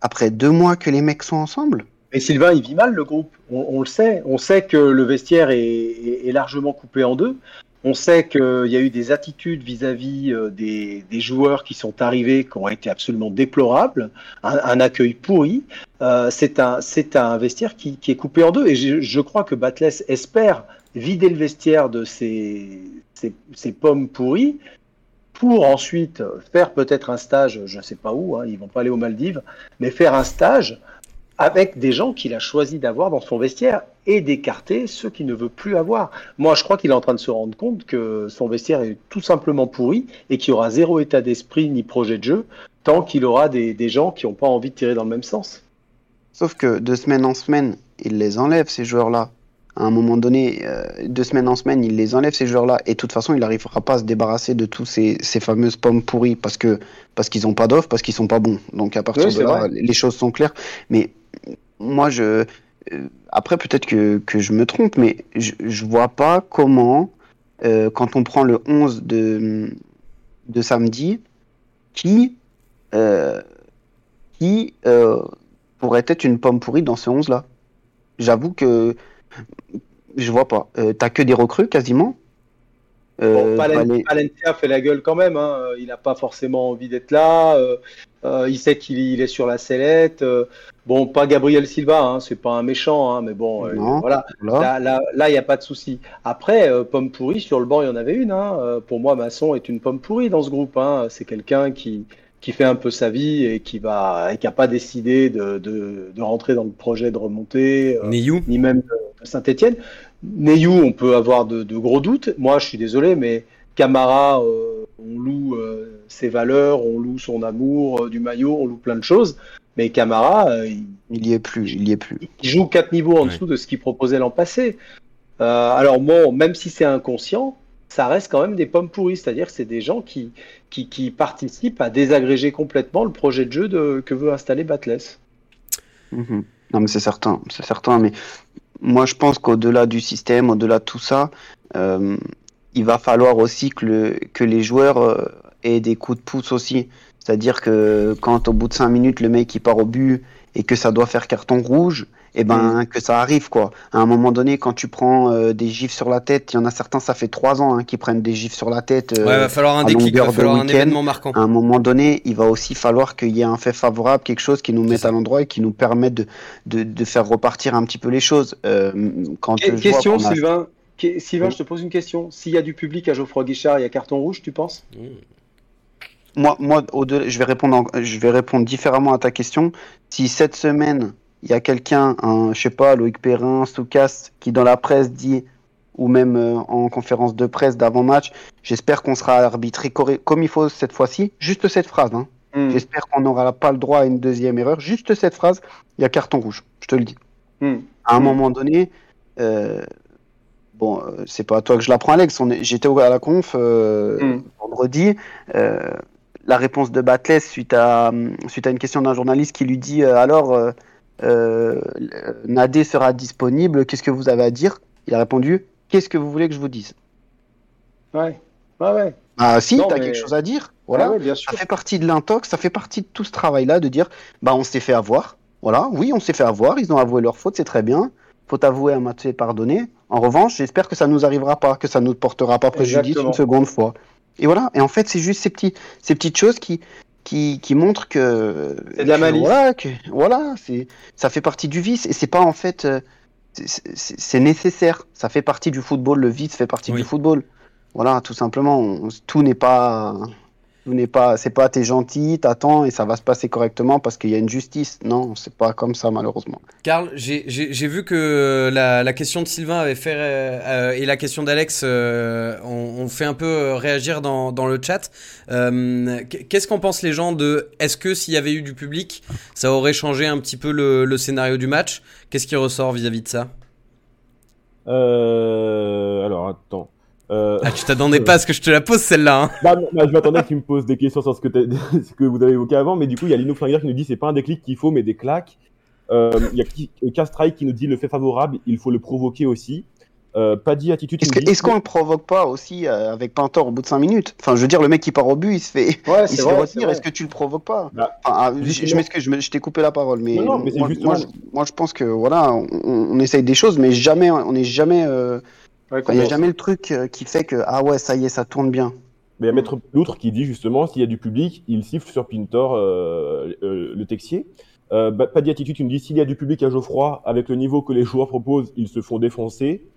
Après deux mois que les mecs sont ensemble? Et Sylvain, il vit mal le groupe. On, le sait. On sait que le vestiaire est, largement coupé en deux. On sait qu'il y a eu des attitudes vis-à-vis euh, des, joueurs qui sont arrivés qui ont été absolument déplorables, un, accueil pourri. Euh, c'est un, un vestiaire qui, est coupé en deux. Et je, crois que Batles espère vider le vestiaire de ces, ces, ces pommes pourries pour ensuite faire peut-être un stage, je ne sais pas où, hein, ils vont pas aller aux Maldives, mais faire un stage avec des gens qu'il a choisi d'avoir dans son vestiaire et d'écarter ceux qu'il ne veut plus avoir. Moi, je crois qu'il est en train de se rendre compte que son vestiaire est tout simplement pourri et qu'il aura zéro état d'esprit ni projet de jeu tant qu'il aura des gens qui n'ont pas envie de tirer dans le même sens. Sauf que de semaine en semaine, il les enlève, ces joueurs-là. À un moment donné, euh, de semaine en semaine, il les enlève, ces joueurs-là. Et de toute façon, il n'arrivera pas à se débarrasser de tous ces, ces fameuses pommes pourries parce que parce qu'ils n'ont pas d'offre, parce qu'ils sont pas bons. Donc à partir Oui, de là, vrai. les choses sont claires. Mais moi, je. euh, Après, peut-être que, que je me trompe, mais je, je vois pas comment, euh, quand on prend le 11 de, de samedi, qui, euh, qui pourrait être une pomme pourrie dans ce 11-là. J'avoue que je vois pas. Euh, T'as que des recrues quasiment. Euh, Bon, Palen- Palais- Palencia fait la gueule quand même. hein. Euh, Il n'a pas forcément envie d'être là. Euh, euh, il sait qu'il il est sur la sellette. Euh, bon, pas Gabriel Silva. Hein, c'est pas un méchant, hein, mais bon, euh, Non. voilà. voilà. Là, il n'y a pas de souci. Après, euh, pomme pourrie, sur le banc, il y en avait une. Hein. Euh, pour moi, Masson est une pomme pourrie dans ce groupe. C'est quelqu'un qui, qui fait un peu sa vie et qui va, et qui n'a pas décidé de, de, de rentrer dans le projet de remonter, euh, ni même de, de Saint-Etienne. Neyou, on peut avoir de, de gros doutes. Moi, je suis désolé, mais Camara, euh, on loue euh, ses valeurs, on loue son amour euh, du maillot, on loue plein de choses. Mais Camara, euh, il, Il y est plus. Il y est plus. il joue quatre niveaux en Ouais. dessous de ce qu'il proposait l'an passé. Euh, alors bon, même si c'est inconscient, ça reste quand même des pommes pourries, c'est-à-dire que c'est des gens qui, qui, participent à désagréger complètement le projet de jeu que veut installer Batles. Mhm. Non, mais c'est certain, c'est certain. Mais moi, je pense qu'au-delà du système, au-delà de tout ça, euh, il va falloir aussi que les joueurs euh, aient des coups de pouce aussi. C'est-à-dire que quand au bout de 5 minutes, le mec il part au but et que ça doit faire carton rouge, et ben que ça arrive quoi. À un moment donné, quand tu prends euh, des gifs sur la tête, il y en a certains, ça fait 3 ans hein, qui prennent des gifs sur la tête. euh, Ouais, va falloir un déclic, va falloir un événement marquant. à un moment donné, il va aussi falloir qu'il y ait un fait favorable, quelque chose qui nous mette à l'endroit et qui nous permette de, de, de faire repartir un petit peu les choses. Euh, quand Que- je vois Question, a- Sylvain. Qu- Sylvain, je te pose une question. S'il y a du public à Geoffroy Guichard, il y a carton rouge, tu penses? Moi, moi au-delà- je, vais répondre en- je vais répondre différemment à ta question. Si cette semaine, il y a quelqu'un, un, je sais pas, Loïc Perrin, Soukas, qui dans la presse dit, ou même euh, en conférence de presse d'avant-match, j'espère qu'on sera arbitré comme il faut cette fois-ci. Juste cette phrase. Hein. Hmm. J'espère qu'on n'aura pas le droit à une deuxième erreur. Juste cette phrase, il y a carton rouge. Je te le dis. Hmm. À un Mm. moment donné, euh, bon, euh, c'est pas à toi que je l'apprends, Alex. J'étais à la conf euh, Mm. vendredi. la réponse de Batless suite à, suite à une question d'un journaliste qui lui dit euh, alors, euh, Nadé sera disponible, qu'est-ce que vous avez à dire? Il a répondu qu'est-ce que vous voulez que je vous dise? Ouais, ouais, ouais. Ah, si, t'as mais- quelque chose à dire Voilà. Ah ouais, bien sûr. Ça fait partie de l'intox, ça fait partie de tout ce travail-là de dire, bah on s'est fait avoir. Voilà, oui, on s'est fait avoir, ils ont avoué leur faute, c'est très bien. Faut avouer à moitié pardonner. En revanche, j'espère que ça nous arrivera pas, que ça nous portera pas préjudice Exactement. une seconde fois. Et voilà. Et en fait, c'est juste ces petits, ces petites choses qui, qui, qui montrent que. C'est de la malice. Voilà, que- voilà, c'est, ça fait partie du vice et c'est pas en fait, euh, c'est- nécessaire. Ça fait partie du football. Le vice fait partie Oui. du football. Voilà, tout simplement. On- tout n'est pas, tout n'est pas, c'est pas t'es gentil, t'attends et ça va se passer correctement parce qu'il y a une justice. Non, c'est pas comme ça malheureusement. Karl, j'ai- vu que la, la question de Sylvain avait fait euh, et la question d'Alex euh, ont, fait un peu euh, réagir dans, dans le chat. Euh, Qu'est-ce qu'en pensent les gens de est-ce que s'il y avait eu du public, ça aurait changé un petit peu le, le scénario du match? Qu'est-ce qui ressort vis-à-vis de ça? Euh, alors, attends. Ah, tu t'attendais pas à ce que je te la pose celle-là. Hein bah, non, bah, je m'attendais que tu me poses des questions sur ce que, t'as- ce que vous avez évoqué avant, mais du coup, il y a Lino Flinguer qui nous dit c'est pas un déclic qu'il faut, mais des claques. Euh, Il y a Ki- Castrike qui nous dit le fait favorable, il faut le provoquer aussi. Euh, Paddy Attitude Est-ce dit est-ce qu'on le provoque pas aussi euh, avec Pintor au bout de 5 minutes? Enfin, je veux dire, le mec qui part au but, il se fait, Ouais, il c'est se vrai. fait retenir. Est-ce que tu le provoques pas? Bah, Enfin, ah, je, m'excuse, je, je t'ai coupé la parole, mais, Non, non, mais moi, je, moi, je pense que voilà, on, on essaye des choses, mais jamais, on n'est jamais, euh, Ouais, il n'y a jamais le truc euh, qui fait que ah ouais, ça y est, ça tourne bien. Mais il y a Maître Loutre qui dit justement, s'il y a du public, il siffle sur Pintor, euh, euh, le texier. Euh, bah, pas d'attitude, tu me dis, s'il y a du public à Geoffroy, avec le niveau que les joueurs proposent, ils se font défoncer.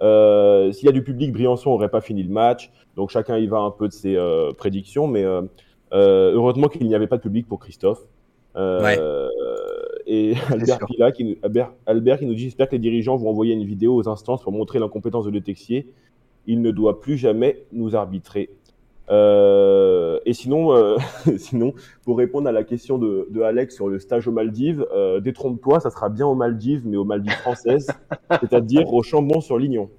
Euh, s'il y a du public, Briançon aurait pas fini le match. Donc chacun y va un peu de ses euh, prédictions, mais euh, euh, heureusement qu'il n'y avait pas de public pour Christophe. Euh, Ouais. Et Albert qui nous, Albert, Albert qui nous dit j'espère que les dirigeants vont envoyer une vidéo aux instances pour montrer l'incompétence de Le Texier. Il ne doit plus jamais nous arbitrer. Euh, et sinon, euh, sinon, pour répondre à la question de, de Alex sur le stage aux Maldives, euh, détrompe-toi, ça sera bien aux Maldives, mais aux Maldives françaises, c'est-à-dire au Chambon sur Lignon.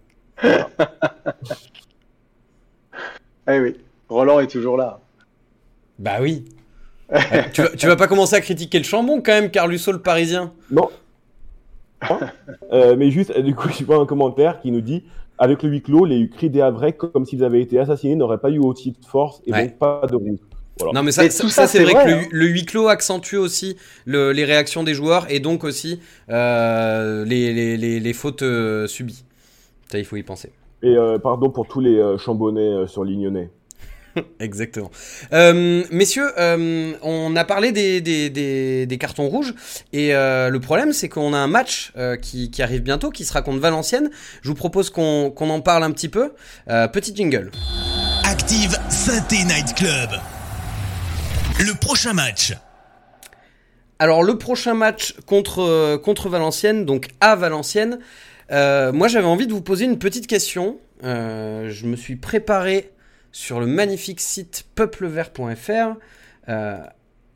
Eh oui, Roland est toujours là. bah oui. Tu, vas, tu vas pas commencer à critiquer le chambon quand même, Carlusso le parisien Non. Hein Euh, mais juste, du coup, je vois un commentaire qui nous dit avec le huis clos, les cris des Havrais, comme s'ils avaient été assassinés, n'auraient pas eu aussi de force et Ouais. donc pas de roue. Voilà. Non mais ça, ça, tout ça, ça, c'est vrai, vrai, que hein. le, le huis clos accentue aussi le- les réactions des joueurs et donc aussi euh, les, les, les, les fautes euh, subies. Ça, il faut y penser. Et euh, pardon pour tous les euh, chambonnais euh, sur Lignonnais. Exactement. Euh, messieurs, euh, on a parlé des, des, des, des cartons rouges et euh, le problème c'est qu'on a un match qui, qui arrive bientôt qui sera contre Valenciennes. Je vous propose qu'on en parle un petit peu. Petit jingle. Active Synthé Night Club. Le prochain match. Alors le prochain match contre, contre Valenciennes, donc à Valenciennes, moi j'avais envie de vous poser une petite question. Je me suis préparé sur le magnifique site peuplevert.fr. Euh,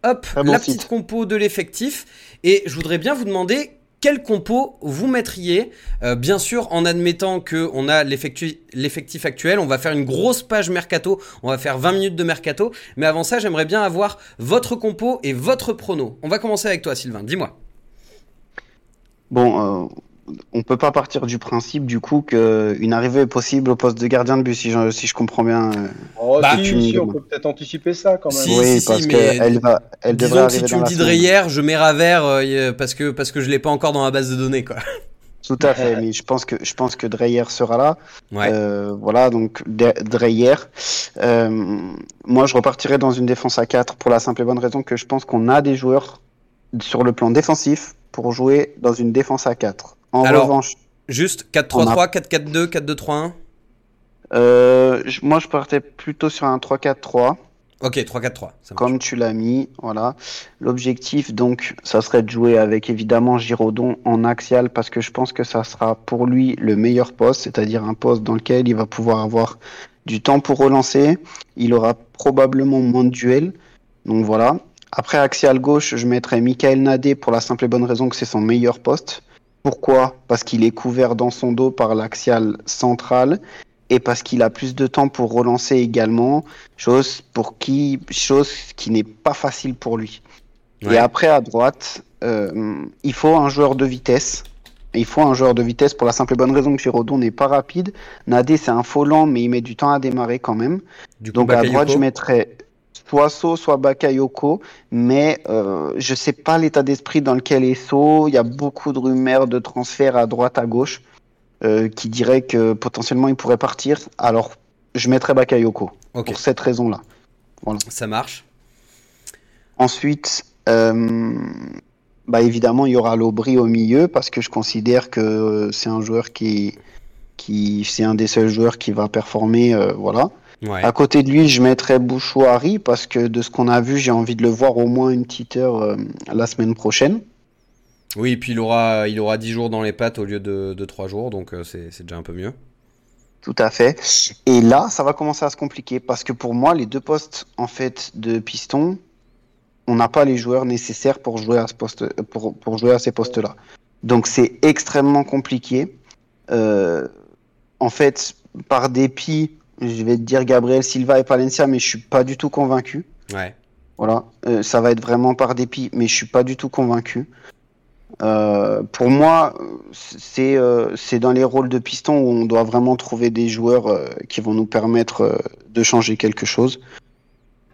hop, bon la site. petite compo de l'effectif. Et je voudrais bien vous demander quel compo vous mettriez. Euh, bien sûr, en admettant qu'on a l'effectif actuel, on va faire une grosse page mercato. On va faire 20 minutes de mercato. Mais avant ça, j'aimerais bien avoir votre compo et votre prono. On va commencer avec toi, Sylvain. Dis-moi. Bon, euh, on peut pas partir du principe du coup qu'une arrivée est possible au poste de gardien de but si je, si je comprends bien. euh. Oh, Bah, si, tu me si, on peut peut-être anticiper ça quand même. Si, oui, si, parce qu'elle va, elle devrait Disons que si arriver tu dans me dis. Dreyer, je mets Ravert euh, parce que parce que je l'ai pas encore dans la base de données, quoi. Tout à fait, mais je pense que je pense que Dreyer sera là. Ouais. Euh, voilà, donc Dreyer. Euh, moi, je repartirai dans une défense à 4 pour la simple et bonne raison que je pense qu'on a des joueurs sur le plan défensif pour jouer dans une défense à 4. En Alors- revanche, Juste 4-3-3, 4-4-2, 4-2-3-1 Euh, je- moi, je partais plutôt sur un 3-4-3, Ok, 3-4-3. ça marche. comme tu l'as mis. Voilà. L'objectif, donc, ça serait de jouer avec évidemment Giraudon en axial parce que je pense que ça sera pour lui le meilleur poste, c'est-à-dire un poste dans lequel il va pouvoir avoir du temps pour relancer. Il aura probablement moins de duels. Donc voilà. Après, axial gauche, je mettrais Michael Nadé pour la simple et bonne raison que c'est son meilleur poste. Pourquoi? Parce qu'il est couvert dans son dos par l'axial central et parce qu'il a plus de temps pour relancer également, chose pour qui, chose qui n'est pas facile pour lui. Ouais. Et après à droite, euh, il faut un joueur de vitesse. Il faut un joueur de vitesse pour la simple et bonne raison que Giraudon n'est pas rapide. Nadé c'est un faux lent, mais il met du temps à démarrer quand même. Du coup, Donc à droite, je mettrais soit So, soit Bakayoko, mais euh, je sais pas l'état d'esprit dans lequel est So. Il y a beaucoup de rumeurs de transfert à droite, à gauche, euh, qui diraient que potentiellement il pourrait partir. Alors, je mettrais Bakayoko Ok, pour cette raison-là. ça marche. Ensuite, euh, bah évidemment, il y aura l'Aubry au milieu parce que je considère que c'est un joueur qui, qui c'est un des seuls joueurs qui va performer, voilà. Ouais. À côté de lui, je mettrais Bouchouari parce que de ce qu'on a vu, j'ai envie de le voir au moins une petite heure euh, la semaine prochaine. Oui, et puis il aura, il aura 10 jours dans les pattes au lieu de, de 3 jours, donc euh, c'est c'est déjà un peu mieux. Tout à fait. Et là, ça va commencer à se compliquer parce que pour moi, les deux postes en fait de piston, on n'a pas les joueurs nécessaires pour jouer à ce poste, pour, pour jouer à ces postes-là. Donc c'est extrêmement compliqué. Euh, en fait, par dépit, je vais te dire Gabriel Silva et Palencia, mais je suis pas du tout convaincu. Ouais. Voilà, Euh, ça va être vraiment par dépit, mais je suis pas du tout convaincu. Euh, pour moi, c'est euh, c'est dans les rôles de piston où on doit vraiment trouver des joueurs qui vont nous permettre de changer quelque chose.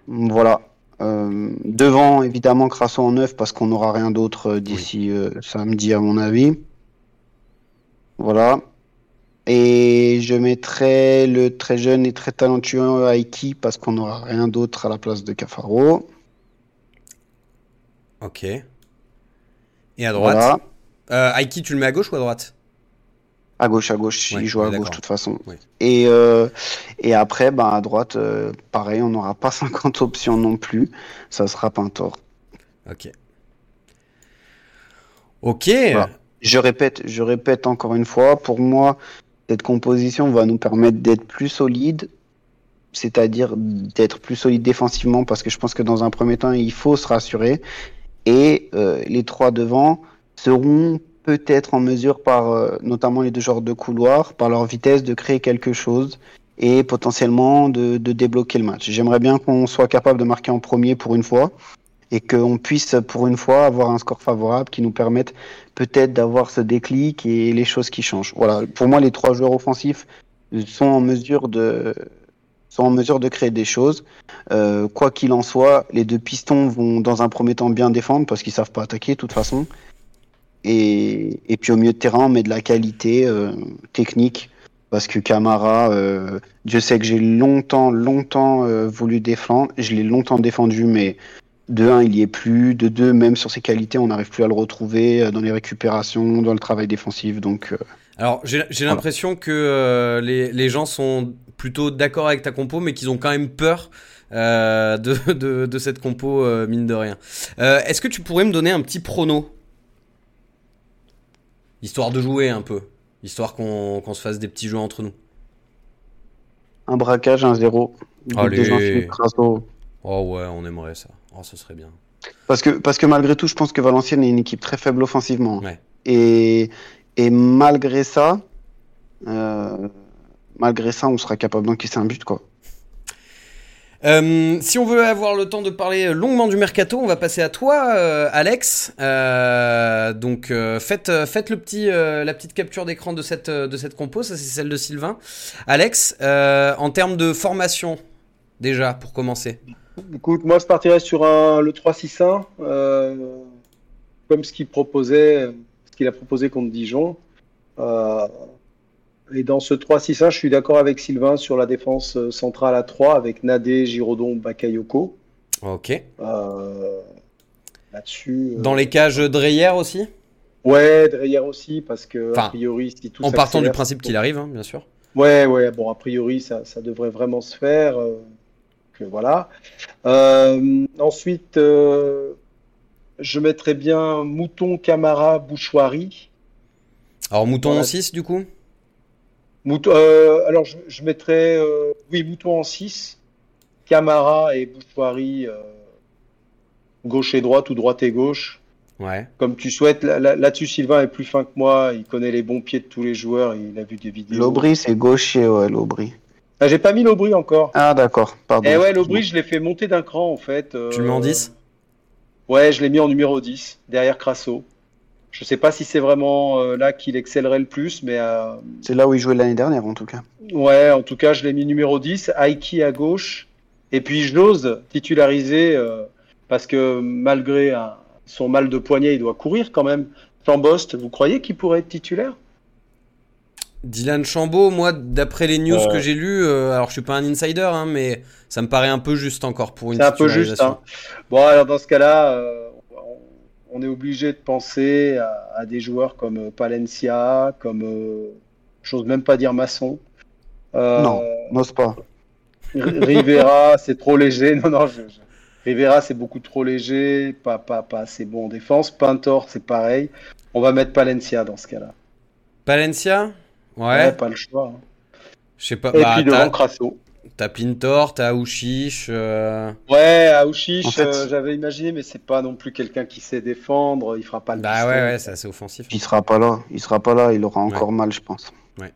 Voilà. Devant, évidemment, Crasso en neuf parce qu'on n'aura rien d'autre d'ici samedi, à mon avis. Voilà. Et je mettrai le très jeune et très talentueux Aiki parce qu'on n'aura rien d'autre à la place de Cafaro. Ok. Et à droite Voilà. euh, Aiki, tu le mets à gauche ou à droite? À gauche, à gauche, Ouais, il joue à gauche de toute façon. Et, euh, et après, bah, à droite, euh, pareil, on n'aura pas 50 options non plus. Ça sera Pintor. Ok. Ok. Voilà. Je répète, je répète encore une fois, pour moi, cette composition va nous permettre d'être plus solide, c'est-à-dire d'être plus solide défensivement, parce que je pense que dans un premier temps, il faut se rassurer. Et euh, les trois devant seront peut-être en mesure, par euh, notamment les deux joueurs de couloir, par leur vitesse, de créer quelque chose et potentiellement de, de débloquer le match. J'aimerais bien qu'on soit capable de marquer en premier pour une fois et qu'on puisse pour une fois avoir un score favorable qui nous permette peut-être d'avoir ce déclic et les choses qui changent. Voilà, pour moi les trois joueurs offensifs sont en mesure de sont en mesure de créer des choses. Euh, quoi qu'il en soit, les deux pistons vont dans un premier temps bien défendre parce qu'ils savent pas attaquer de toute façon. Et, et puis au milieu de terrain, on met de la qualité euh, technique parce que Camara, euh, Dieu sait que j'ai longtemps, longtemps euh, voulu défendre, je l'ai longtemps défendu, mais de 1, il y est plus, de 2, même sur ses qualités, on n'arrive plus à le retrouver euh, dans les récupérations, dans le travail défensif, donc euh, Alors, j'ai Voilà. l'impression que euh, les, les gens sont plutôt d'accord avec ta compo, mais qu'ils ont quand même peur euh, de, de, de cette compo, mine de rien. Est-ce que tu pourrais me donner un petit prono? Histoire de jouer un peu. Histoire qu'on se fasse des petits jeux entre nous. un braquage, un 0. de Allez. Oh ouais, on aimerait ça. Oh, ce serait bien. Parce que, parce que malgré tout, je pense que Valenciennes est une équipe très faible offensivement. Ouais. Et, et malgré ça, euh, malgré ça, on sera capable d'encaisser un but, quoi. Euh, si on veut avoir le temps de parler longuement du mercato, on va passer à toi, euh, Alex. Euh, donc faites, faites le petit, la petite capture d'écran de cette, de cette compo, ça c'est celle de Sylvain. Alex, en termes de formation, déjà pour commencer. Écoute, moi je partirais sur un, le 3-6-1, euh, comme ce qu'il proposait, ce qu'il a proposé contre Dijon. Euh, et dans ce 3-6-1, je suis d'accord avec Sylvain sur la défense euh, centrale à 3 avec Nadé, Giraudon, Bakayoko. Ok. Euh, Là-dessus. euh, Dans les cages Dreyer aussi? Ouais, Dreyer aussi, parce que Enfin, a priori, si tout En partant du principe qu'il arrive, hein, bien sûr. Ouais, ouais, bon, a priori, ça, ça devrait vraiment se faire. Euh, que voilà. Euh, ensuite, euh, je mettrais bien Mouton, Camara, Bouchoirie. Alors, Mouton Voilà. en 6, du coup? Mouton, euh, alors, je, je mettrais, euh, oui, Mouton en 6, Camara et Bouchoirie, euh, gauche et droite ou droite et gauche. Ouais. Comme tu souhaites, Là- là- là-dessus, Sylvain est plus fin que moi. Il connaît les bons pieds de tous les joueurs. Il a vu des vidéos. L'Aubry, c'est gaucher, ouais, l'Aubry. Ah, j'ai pas mis l'Aubry encore. Ah, d'accord, pardon. Eh ouais, l'Aubry, je l'ai fait monter d'un cran en fait. euh, Tu le mets en 10 Ouais, je l'ai mis en numéro 10, derrière Crasso. Je sais pas si c'est vraiment euh, là qu'il excellerait le plus, mais euh, C'est là où il jouait l'année dernière, en tout cas. ouais, en tout cas, je l'ai mis numéro 10, Aiki à gauche. Et puis j'ose titulariser euh, parce que malgré un- son mal de poignet, il doit courir quand même. Chambost, vous croyez qu'il pourrait être titulaire? Dylan Chambaud, moi, d'après les news que j'ai lues, euh, alors je suis pas un insider, hein, mais ça me paraît un peu juste encore pour une C'est un peu juste. Hein. Bon, alors dans ce cas-là, euh, on, est obligé de penser à, à des joueurs comme euh, Palencia, comme, euh, j'ose même pas dire Masson. Euh, Non. N'ose pas. Rivera, c'est trop léger. Non, non, je- je- Rivera, c'est beaucoup trop léger, pas, pas, pas assez bon en défense. Pintor, c'est pareil. On va mettre Palencia dans ce cas-là. Palencia? Ouais, pas le choix. hein. je sais pas. Et bah, puis t'as- devant Crasso. T'as Pintor, t'as Aouchiche. euh, Ouais, Aouchiche, En fait- euh, j'avais imaginé, mais c'est pas non plus quelqu'un qui sait défendre. Il fera pas le Bah ouais, ouais, c'est assez offensif. Il sera pas là. Il sera pas là. Il aura encore mal, je pense.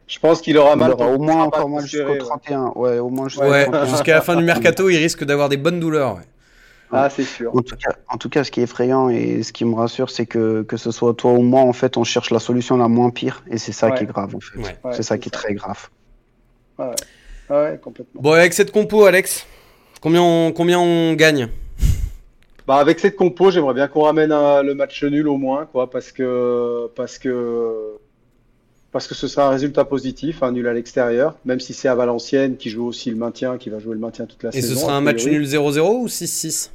Je pense qu'il aura Il mal. aura au moins encore mal jusqu'au ouais. 31. Ouais, au moins jusqu'au Ouais, 31. jusqu'à la fin du mercato, il risque d'avoir des bonnes douleurs. ouais. Ah, c'est sûr. En tout, cas, en tout cas, ce qui est effrayant et ce qui me rassure, c'est que que ce soit toi ou moi, en fait, on cherche la solution la moins pire, et c'est ça Ouais. qui est grave, en fait. Ouais. Ouais, c'est ça qui est très grave. Ah ouais, complètement. Bon, avec cette compo, Alex, combien on, combien on gagne? Bah, avec cette compo, j'aimerais bien qu'on ramène un- le match nul au moins, quoi, parce que, parce que, parce que ce sera un résultat positif, un nul à l'extérieur, même si c'est à Valenciennes qui joue aussi le maintien, qui va jouer le maintien toute la Et saison. ce sera un match nul 0-0 ou 6-6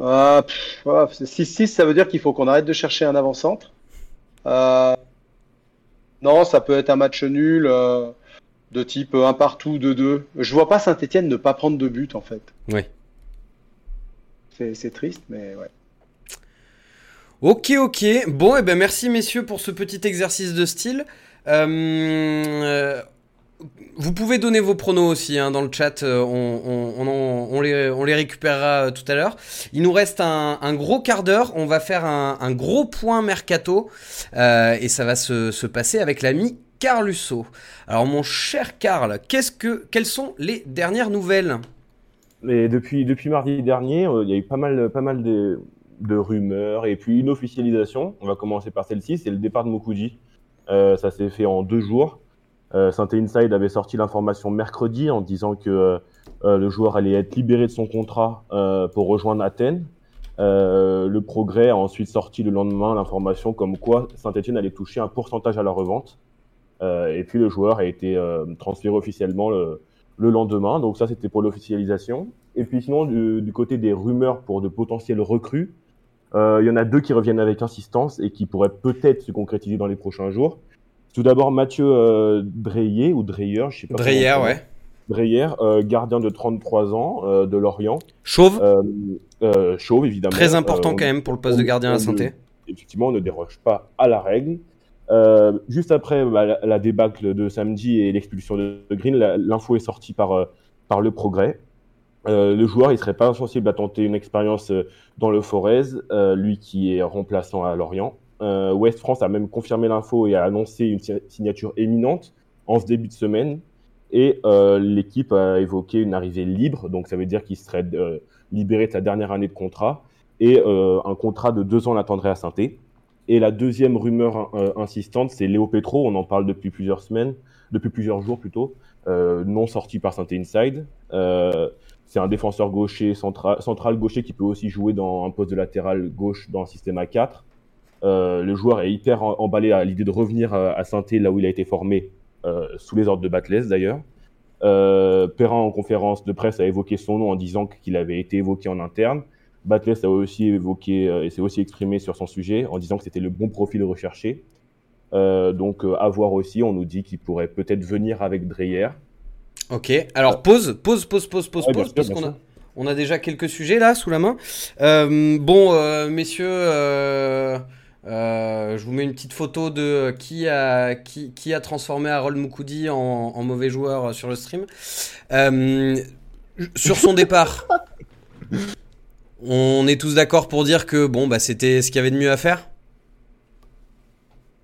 Ah, pff, ah, 6-6, ça veut dire qu'il faut qu'on arrête de chercher un avant-centre. Euh, non, ça peut être un match nul euh, de type un partout, 2-2. Je vois pas Saint-Etienne ne pas prendre de but, en fait. Oui. C'est c'est triste, mais ouais. Ok, ok. Bon, et ben merci messieurs pour ce petit exercice de style. Euh, vous pouvez donner vos pronos aussi hein, dans le chat. euh, on, les, on récupérera euh, tout à l'heure. Il nous reste un, gros quart d'heure. On va faire un, gros point mercato et ça va se, se passer avec l'ami Carlusso. Alors mon cher Karl, qu'est-ce que, quelles sont les dernières nouvelles? Mais depuis, depuis mardi dernier, il y a eu pas mal, pas mal de, de rumeurs et puis une officialisation. On va commencer par celle-ci, c'est le départ de Mukudi. Euh, ça s'est fait en deux jours. Euh, Saint Inside avait sorti l'information mercredi en disant que euh, euh, le joueur allait être libéré de son contrat pour rejoindre Athènes. Le Progrès a ensuite sorti le lendemain l'information comme quoi Saint-Etienne allait toucher un pourcentage à la revente. Et puis le joueur a été transféré officiellement le, le lendemain. Donc ça, c'était pour l'officialisation. Et puis sinon, du, du côté des rumeurs pour de potentiels recrues, il y en a deux qui reviennent avec insistance et qui pourraient peut-être se concrétiser dans les prochains jours. Tout d'abord, Mathieu euh, Dreyer, ou Dreyer, je sais pas. Dreyer, ouais. Dreyer, euh, gardien de 33 ans euh, de Lorient. Chauve, Euh, euh, chauve, évidemment. très important Euh, on- quand même pour le poste de gardien à la ne- santé. effectivement, on ne déroge pas à la règle. Euh, juste après bah, la, la débâcle de samedi et l'expulsion de, Green, l'info est sortie par, euh, par le progrès. Euh, le joueur, il serait pas insensible à tenter une expérience euh, dans le Forez, euh, lui qui est remplaçant à Lorient. Euh, West France a même confirmé l'info et a annoncé une si- signature éminente en ce début de semaine. Et l'équipe a évoqué une arrivée libre, donc ça veut dire qu'il serait libéré de sa dernière année de contrat et un contrat de deux ans l'attendrait à saint Et la deuxième rumeur insistante, c'est Léo Petro, on en parle depuis plusieurs semaines, depuis plusieurs jours plutôt, non sorti par saint Inside. Euh, c'est un défenseur gaucher, central, gaucher qui peut aussi jouer dans un poste de latéral gauche dans un système à 4. Euh, le joueur est hyper emballé à l'idée de revenir à, à saint là où il a été formé, euh, sous les ordres de Batles d'ailleurs. Euh, Perrin en conférence de presse a évoqué son nom en disant qu'il avait été évoqué en interne. Batles a aussi s'est aussi exprimé sur son sujet en disant que c'était le bon profil recherché. donc à voir aussi, on nous dit qu'il pourrait peut-être venir avec Dreyer. Ok, alors pause, pause, pause, pause, pause, pause, parce qu'on a, on a déjà quelques sujets là sous la main. bon, messieurs, euh, je vous mets une petite photo de qui a, qui, qui a transformé Harold Moukoudi en, en, mauvais joueur sur le stream. Euh, sur son départ, on est tous d'accord pour dire que bon, bah, c'était ce qu'il y avait de mieux à faire?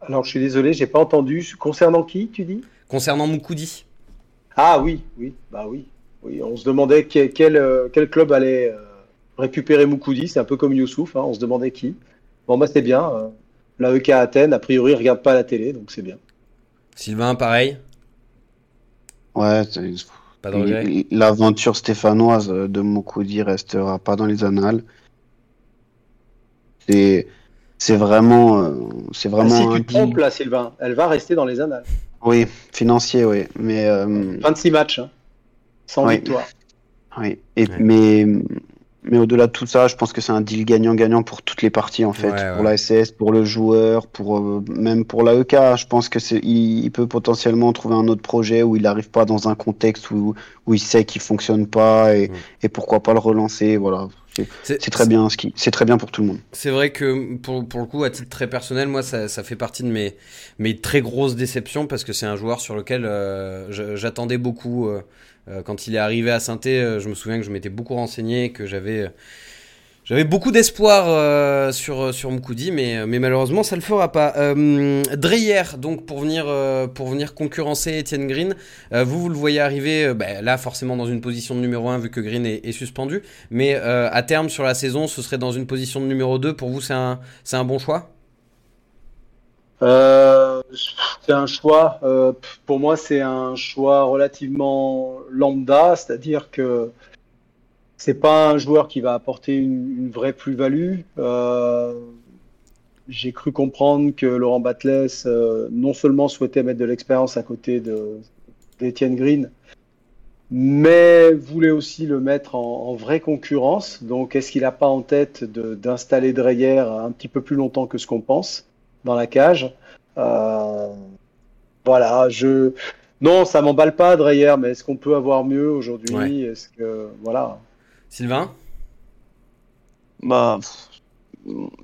Alors, je suis désolé, j'ai pas entendu. Concernant qui, tu dis? Concernant Moukoudi. Ah oui, oui, bah oui. oui on se demandait quel, quel, euh, quel club allait récupérer Moukoudi. C'est un peu comme Youssouf, hein, on se demandait qui. Bon, bah, c'est bien. Euh, la EK Athènes, a priori, regarde pas la télé, donc c'est bien. Sylvain, pareil? Ouais, pas de L'aventure stéphanoise de Mokoudi restera pas dans les annales. C'est c'est vraiment euh, c'est vraiment ah, si tu te trompes là Sylvain elle va rester dans les annales oui financier oui. Mais euh... 26 matchs hein, sans victoire oui. Et, mais mais au-delà de tout ça, je pense que c'est un deal gagnant-gagnant pour toutes les parties en fait, pour la SS, pour le joueur, pour euh, même pour l'AEK. Je pense que c'est, il, peut potentiellement trouver un autre projet où il n'arrive pas dans un contexte où, où il sait qu'il fonctionne pas et, mm. et pourquoi pas le relancer. Voilà, c'est très bien, c'est très bien pour tout le monde. C'est vrai que pour, pour, le coup, à titre très personnel, moi, ça, ça, fait partie de mes, mes très grosses déceptions parce que c'est un joueur sur lequel euh, j'attendais beaucoup. Euh, euh, quand il est arrivé à saint je me souviens que je m'étais beaucoup renseigné, que j'avais j'avais beaucoup d'espoir sur, sur Moukoudi, mais, mais malheureusement, ça ne le fera pas. Dreyer, donc, pour venir, pour venir concurrencer Etienne Green, vous, vous le voyez arriver, bah, là, forcément, dans une position de numéro 1, vu que Green est, suspendu. Mais à terme, sur la saison, ce serait dans une position de numéro 2. Pour vous, c'est un, un bon choix? Euh, c'est un choix, euh, pour moi, c'est un choix relativement lambda, c'est-à-dire que c'est pas un joueur qui va apporter une, vraie plus-value. Euh, j'ai cru comprendre que Laurent Batles non seulement souhaitait mettre de l'expérience à côté d'Etienne Green, mais voulait aussi le mettre en, vraie concurrence. Donc, est-ce qu'il n'a pas en tête d'installer Dreyer un petit peu plus longtemps que ce qu'on pense dans la cage? Euh, voilà, je. Non, ça m'emballe pas, Dreyer, mais est-ce qu'on peut avoir mieux aujourd'hui? Est-ce que. Voilà. Sylvain Bah.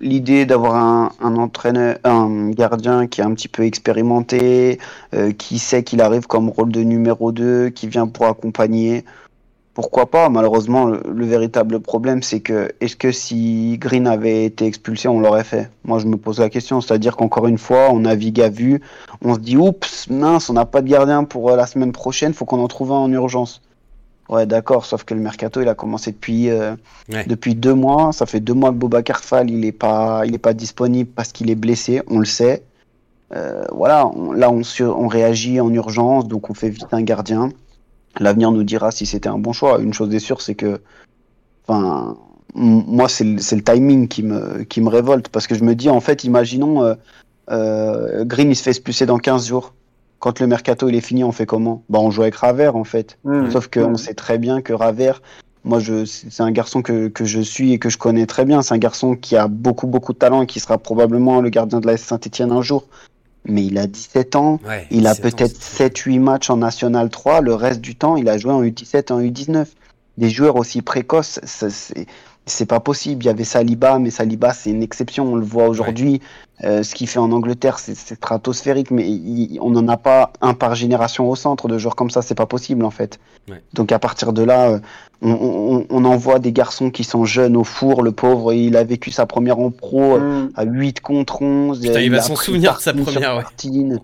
L'idée d'avoir un, entraîneur, un gardien qui est un petit peu expérimenté, euh, qui sait qu'il arrive comme rôle de numéro 2, qui vient pour accompagner, pourquoi pas? Malheureusement, le, véritable problème, c'est que est-ce que si Green avait été expulsé, on l'aurait fait? Moi, je me pose la question. C'est-à-dire qu'encore une fois, on navigue à vue, on se dit oups, mince, on n'a pas de gardien pour euh, la semaine prochaine, faut qu'on en trouve un en urgence. Ouais, d'accord, sauf que le mercato, il a commencé depuis euh, depuis deux mois. Ça fait deux mois que Boba Fall, il est pas il est pas disponible parce qu'il est blessé, on le sait. Euh, voilà, là on, on réagit en urgence, donc on fait vite un gardien. L'avenir nous dira si c'était un bon choix. Une chose est sûre, c'est que, enfin, moi, c'est le, le, timing qui me, qui me révolte parce que je me dis, en fait, imaginons, euh, euh, Green, il se fait expulser dans 15 jours. Quand le mercato il est fini, on fait comment? Bah, on joue avec Raver en fait. Mmh. Sauf qu'on mmh. sait très bien que Raver, moi, je, c'est un garçon que, que je suis et que je connais très bien. C'est un garçon qui a beaucoup, beaucoup de talent et qui sera probablement le gardien de la Saint-Etienne un jour mais il a 17 ans, il a peut-être 7-8 matchs en National 3, le reste du temps, il a joué en U17, en U19. Des joueurs aussi précoces, c'est pas possible. Il y avait Saliba, mais Saliba, c'est une exception. On le voit aujourd'hui. Euh, ce qu'il fait en Angleterre, c'est stratosphérique, mais on n'en a pas un par génération au centre de joueurs comme ça. C'est pas possible, en fait. Donc, à partir de là, euh, on, on, envoie des garçons qui sont jeunes au four. Le pauvre, il a vécu sa première en pro euh, mm. à 8 contre 11. il, va s'en souvenir de sa première, ouais.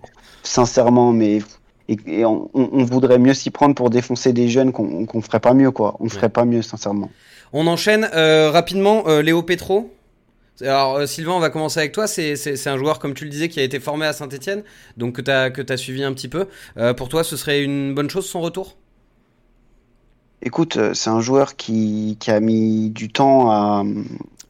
Sincèrement, mais et, on, voudrait mieux s'y prendre pour défoncer des jeunes qu'on ferait pas mieux, quoi. On ferait pas mieux, sincèrement. On enchaîne euh, rapidement. Euh, Léo Petro. Alors euh, Sylvain, on va commencer avec toi. C'est un joueur, comme tu le disais, qui a été formé à Saint-Etienne, donc que tu as, que as suivi un petit peu. pour toi, ce serait une bonne chose son retour? Écoute, c'est un joueur qui, qui, a mis du temps à,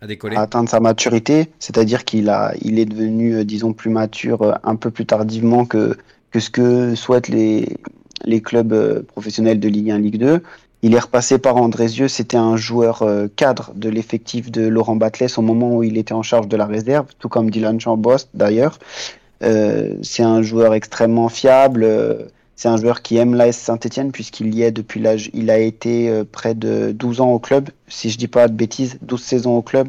à, atteindre sa maturité, c'est-à-dire qu'il il est devenu, disons, plus mature un peu plus tardivement que, que ce que souhaitent les, les clubs professionnels de Ligue 1, Ligue 2. Il est repassé par Andrézieux, c'était un joueur euh, cadre de l'effectif de Laurent Batles au moment où il était en charge de la réserve, tout comme Dylan Chambos d'ailleurs. Euh, c'est un joueur extrêmement fiable. euh, c'est un joueur qui aime l'AS Saint-Etienne puisqu'il y est depuis l'âge. Il a été près de 12 ans au club, si je dis pas de bêtises, 12 saisons au club.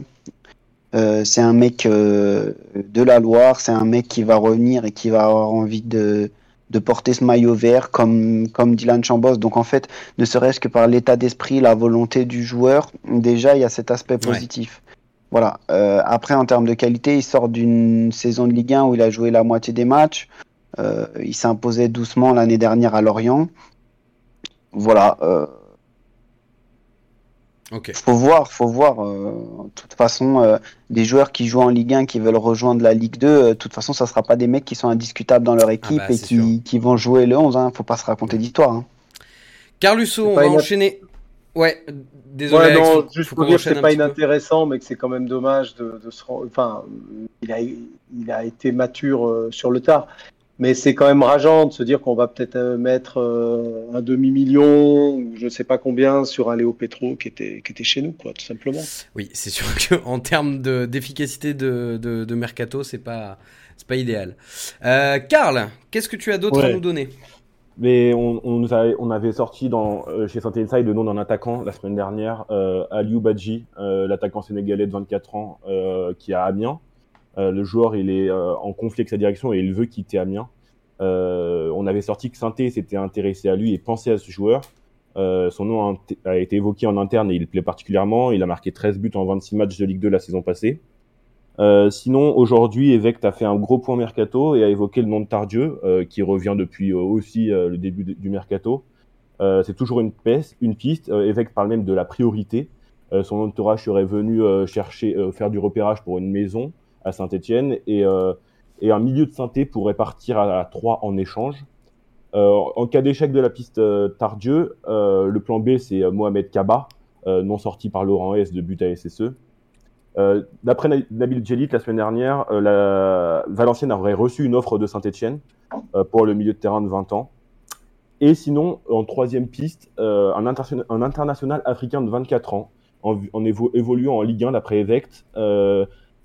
C'est un mec de la Loire, c'est un mec qui va revenir et qui va avoir envie de, de porter ce maillot vert comme, comme Dylan Chambos. Donc en fait, ne serait-ce que par l'état d'esprit, la volonté du joueur, déjà il y a cet aspect positif. Voilà. Euh, après, en termes de qualité, il sort d'une saison de Ligue 1 où il a joué la moitié des matchs. Euh, il s'imposait doucement l'année dernière à Lorient. Voilà. Euh, Ok. faut voir, faut voir. euh, de toute façon, euh, des joueurs qui jouent en Ligue 1 qui veulent rejoindre la Ligue 2, euh, de toute façon, ça sera pas des mecs qui sont indiscutables dans leur équipe bah, et qui, qui vont jouer le 11. Hein. Faut pas se raconter d'histoire. Hein. Carlusso, on va une- enchaîner. Ouais, désolé. Ouais, Alex, non, faut- juste faut pour dire que c'est pas peu. inintéressant, mais que c'est quand même dommage de, de se rendre. Enfin, il a, il a été mature euh, sur le tard. Mais c'est quand même rageant de se dire qu'on va peut-être euh, mettre euh, un demi-million ou je sais pas combien sur un Léo Petro qui était, qui était chez nous, quoi, tout simplement. Oui, c'est sûr qu'en termes de- d'efficacité de, de, de mercato, c'est pas, c'est pas idéal. Euh, Karl, qu'est-ce que tu as d'autre à nous donner? Mais on, on, nous a- on avait sorti dans, euh, chez saint Inside le nom d'un attaquant la semaine dernière, euh, Aliou Badji, euh, l'attaquant sénégalais de 24 ans euh, qui est à Amiens. Euh, le joueur, il est euh, en conflit avec sa direction et il veut quitter Amiens. Euh, on avait sorti que saint s'était intéressé à lui et pensait à ce joueur. Son nom a, été évoqué en interne et il plaît particulièrement. Il a marqué 13 buts en 26 matchs de Ligue 2 la saison passée. Sinon, aujourd'hui, Évêque a fait un gros point mercato et a évoqué le nom de Tardieu, qui revient depuis aussi le début du mercato. C'est toujours une piste. Une piste. Évêque parle même de la priorité. Son entourage serait venu chercher, faire du repérage pour une maison à Saint-Étienne et, euh, et un milieu de synthé pourrait partir à, à 3 en échange. Euh, en cas d'échec de la piste euh, Tardieu, le plan B c'est Mohamed Kaba, non sorti par Laurent S de but à SSE. Euh, D'après Na- Nabil Djelit, la semaine dernière. Valenciennes aurait reçu une offre de Saint-Etienne pour le milieu de terrain de 20 ans. Et sinon, en troisième piste, un, interna- un international africain de 24 ans, en, en évo- évoluant en Ligue 1 d'après Evect.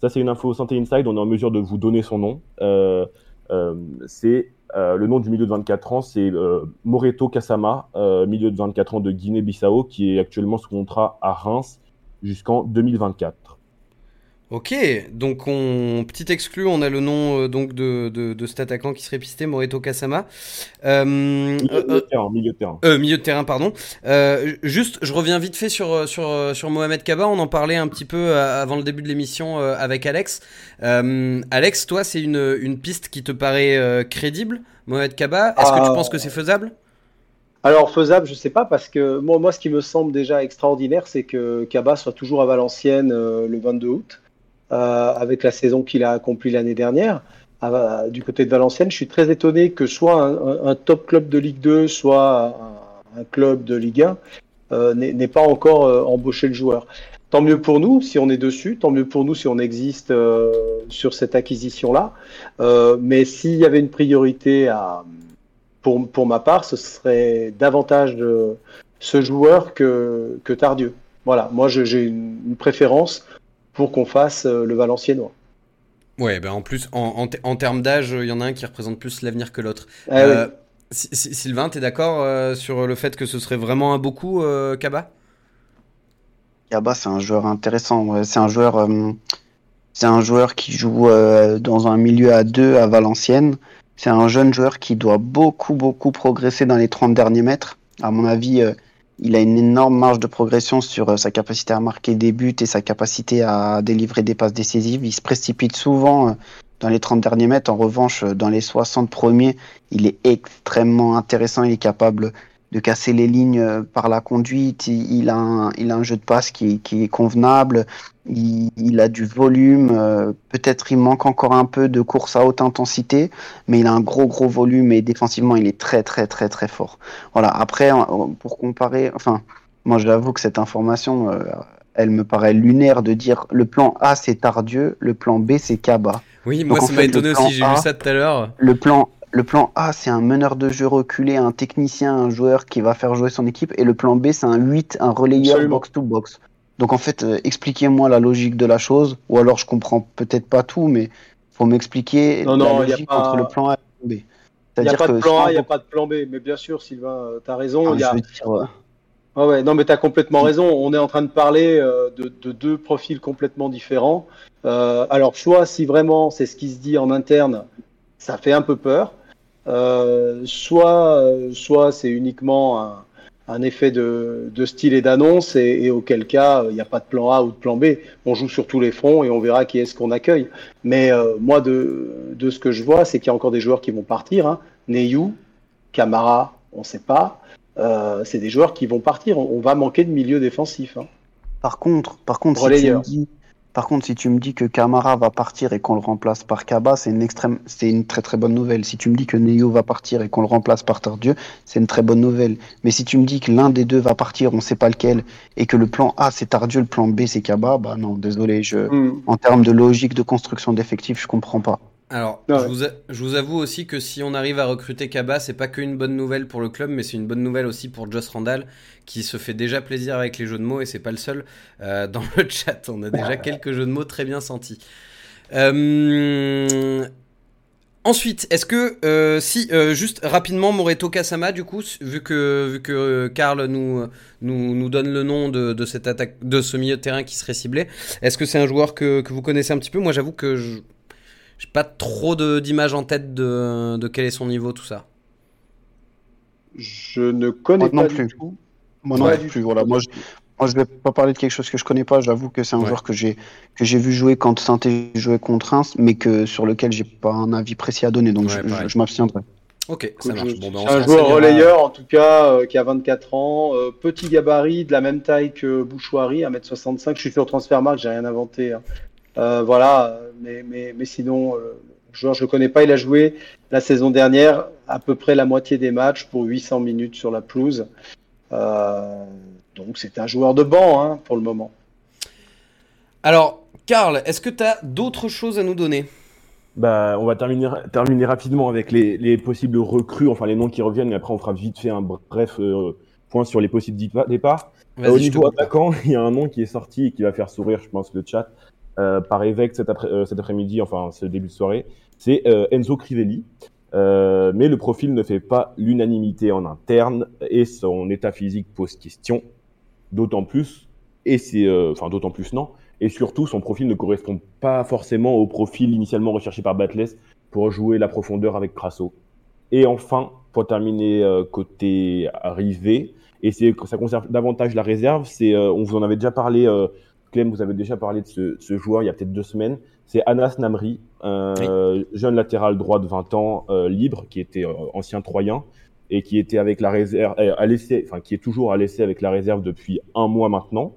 Ça, c'est une info Santé Inside, on est en mesure de vous donner son nom. Euh, euh, c'est euh, le nom du milieu de 24 ans, c'est Moreto Kassama, euh, milieu de 24 ans de Guinée-Bissau, qui est actuellement sous contrat à Reims jusqu'en 2024. Ok, donc on petit exclu, on a le nom euh, donc de, de, de cet attaquant qui serait pisté, Moreto Kasama. Euh, Milieu, euh, de terrain, milieu de terrain. Euh, milieu de terrain, pardon. Euh, juste, je reviens vite fait sur sur sur Mohamed Kaba. On en parlait un petit peu euh, avant le début de l'émission euh, avec Alex. Euh, Alex, toi, c'est une une piste qui te paraît euh, crédible, Mohamed Kaba? Est-ce que tu Ah. penses que c'est faisable? Alors faisable, je sais pas, parce que moi, moi ce qui me semble déjà extraordinaire, c'est que Kaba soit toujours à Valenciennes euh, le 22 août, euh, avec la saison qu'il a accomplie l'année dernière. Ah, du côté de Valenciennes, je suis très étonné que soit un, top club de Ligue 2, soit un, club de Ligue 1 euh, n'ait n'ait pas encore euh, embauché le joueur. Tant mieux pour nous si on est dessus, tant mieux pour nous si on existe euh, sur cette acquisition-là. Euh, mais s'il y avait une priorité à, pour, pour ma part, ce serait davantage de ce joueur que, que Tardieu. Voilà, moi j'ai une préférence pour qu'on fasse euh, le Valenciennois. Ouais, ben en plus, en, en, te- en termes d'âge, il y en a un qui représente plus l'avenir que l'autre. Ah Euh, oui. Si- Si- Sylvain, t'es d'accord euh, sur le fait que ce serait vraiment un beaucoup euh, Kaba? Kaba, c'est un joueur intéressant. C'est un joueur, euh, c'est un joueur qui joue euh, dans un milieu à deux à Valenciennes. C'est un jeune joueur qui doit beaucoup, beaucoup progresser dans les 30 derniers mètres. À mon avis, euh, il a une énorme marge de progression sur euh, sa capacité à marquer des buts et sa capacité à délivrer des passes décisives. Il se précipite souvent euh, dans les 30 derniers mètres. En revanche, euh, dans les 60 premiers, il est extrêmement intéressant. Il est capable de casser les lignes euh, par la conduite. Il, il a, un, il a un jeu de passe qui, qui est convenable. Il, il a du volume. euh, Peut-être il manque encore un peu de course à haute intensité, mais il a un gros gros volume et défensivement il est très très très très fort. Voilà. Après, pour comparer, enfin, moi j'avoue que cette information, euh, elle me paraît lunaire de dire le plan A c'est Tardieu, le plan B c'est Kaba. Oui, moi Donc, ça m'a étonné aussi, j'ai vu ça tout à l'heure. Le plan le plan A, c'est un meneur de jeu reculé, un technicien, un joueur qui va faire jouer son équipe. Et le plan B, c'est un 8, un relayeur box-to-box. Donc en fait, euh, expliquez-moi la logique de la chose. Ou alors je comprends peut-être pas tout, mais faut m'expliquer la logique entre le plan A et le plan B. Il n'y a pas de plan A, il n'y a pas de plan B. Mais bien sûr, Sylvain, euh, tu as raison. Ah, ah ouais, non, mais tu as complètement raison. On est en train de parler euh, de, deux profils complètement différents. alors, soit si vraiment c'est ce qui se dit en interne, ça fait un peu peur. Euh, soit, soit c'est uniquement un, effet de, style et d'annonce, et, auquel cas, il n'y a pas de plan A ou de plan B. On joue sur tous les fronts et on verra qui est-ce qu'on accueille. Mais euh, moi, de, de, ce que je vois, c'est qu'il y a encore des joueurs qui vont partir. Hein. Neyou, Camara, on ne sait pas. Euh, c'est des joueurs qui vont partir. On, va manquer de milieu défensif. Hein. Par contre, par contre, si tu me dis, par contre, si tu me dis que Camara va partir et qu'on le remplace par Kaba, c'est une extrême, c'est une très très bonne nouvelle. Si tu me dis que Neo va partir et qu'on le remplace par Tardieu, c'est une très bonne nouvelle. Mais si tu me dis que l'un des deux va partir, on ne sait pas lequel, et que le plan A c'est Tardieu, le plan B c'est Kaba, bah non, désolé, je, hmm. en termes de logique de construction d'effectifs, je comprends pas. Alors, je, vous avoue aussi que si on arrive à recruter Kaba, c'est pas qu'une bonne nouvelle pour le club, mais c'est une bonne nouvelle aussi pour Joss Randall, qui se fait déjà plaisir avec les jeux de mots, et c'est pas le seul. Euh, dans le chat, on a déjà quelques jeux de mots très bien sentis. Euh, ensuite, est-ce que, euh, si, juste rapidement, Moreto Kasama, du coup, vu que, vu que Karl nous, nous, nous donne le nom de, de, cette attaque, de ce milieu de terrain qui serait ciblé, est-ce que c'est un joueur que, que vous connaissez un petit peu? Moi, j'avoue que je j'ai pas trop d'images en tête de, de, quel est son niveau, tout ça. Je ne connais pas non plus. Moi non plus. Voilà. Moi, je, moi, je vais pas parler de quelque chose que je connais pas. J'avoue que c'est un joueur que j'ai que j'ai vu jouer quand saint jouait contre Reims, mais que sur lequel j'ai pas un avis précis à donner. Donc, je, m'abstiendrai. Ok, ça marche. Bon, ben, un joueur relayeur, en tout cas, euh, qui a 24 ans, euh, petit gabarit, de la même taille que Bouchoirie, 1m65. Je suis sur Transfermarkt, j'ai rien inventé. Hein. Euh, voilà, mais, mais, mais sinon, euh, je ne le connais pas. Il a joué la saison dernière à peu près la moitié des matchs pour 800 minutes sur la pelouse. Euh, donc c'est un joueur de banc hein, pour le moment. Alors, Karl, est-ce que tu as d'autres choses à nous donner? Bah, on va terminer, terminer rapidement avec les, les, possibles recrues, enfin les noms qui reviennent, mais après on fera vite fait un bref point sur les possibles départs. au niveau attaquant, il y a un nom qui est sorti et qui va faire sourire, je pense, le chat. Euh, par évêque cet, après, euh, après-midi, enfin ce début de soirée, c'est euh, Enzo Crivelli. mais le profil ne fait pas l'unanimité en interne et son état physique pose question. D'autant plus, et c'est, enfin d'autant plus non, et surtout son profil ne correspond pas forcément au profil initialement recherché par Batles pour jouer la profondeur avec Crasso. Et enfin, pour terminer côté arrivé, et c'est ça concerne davantage la réserve, c'est on vous en avait déjà parlé Clem, vous avez déjà parlé de ce, joueur il y a peut-être deux semaines. C'est Anas Namri, un jeune latéral droit de 20 ans, euh, libre, qui était euh, ancien Troyen et qui était avec la réserve, euh, enfin qui est toujours à l'essai avec la réserve depuis un mois maintenant,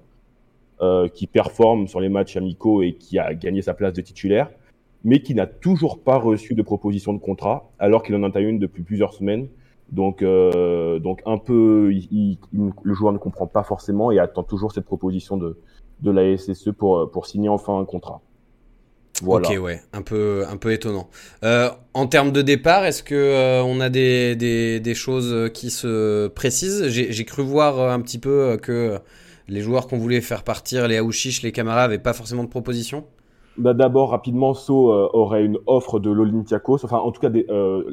qui performe sur les matchs amicaux et qui a gagné sa place de titulaire, mais qui n'a toujours pas reçu de proposition de contrat, alors qu'il en a une depuis plusieurs semaines. Donc, donc un peu, le joueur ne comprend pas forcément et attend toujours cette proposition de, de la SSE pour, pour signer enfin un contrat. Voilà. Ok, ouais, un peu, un peu étonnant. Euh, en termes de départ, est-ce que euh, on a des, des, des, choses qui se précisent? J'ai cru voir un petit peu que les joueurs qu'on voulait faire partir, les Aouchiche, les camarades, n'avaient pas forcément de proposition? Bah D'abord, rapidement, So euh, aurait une offre de l'Olympiakos. Enfin, en tout cas,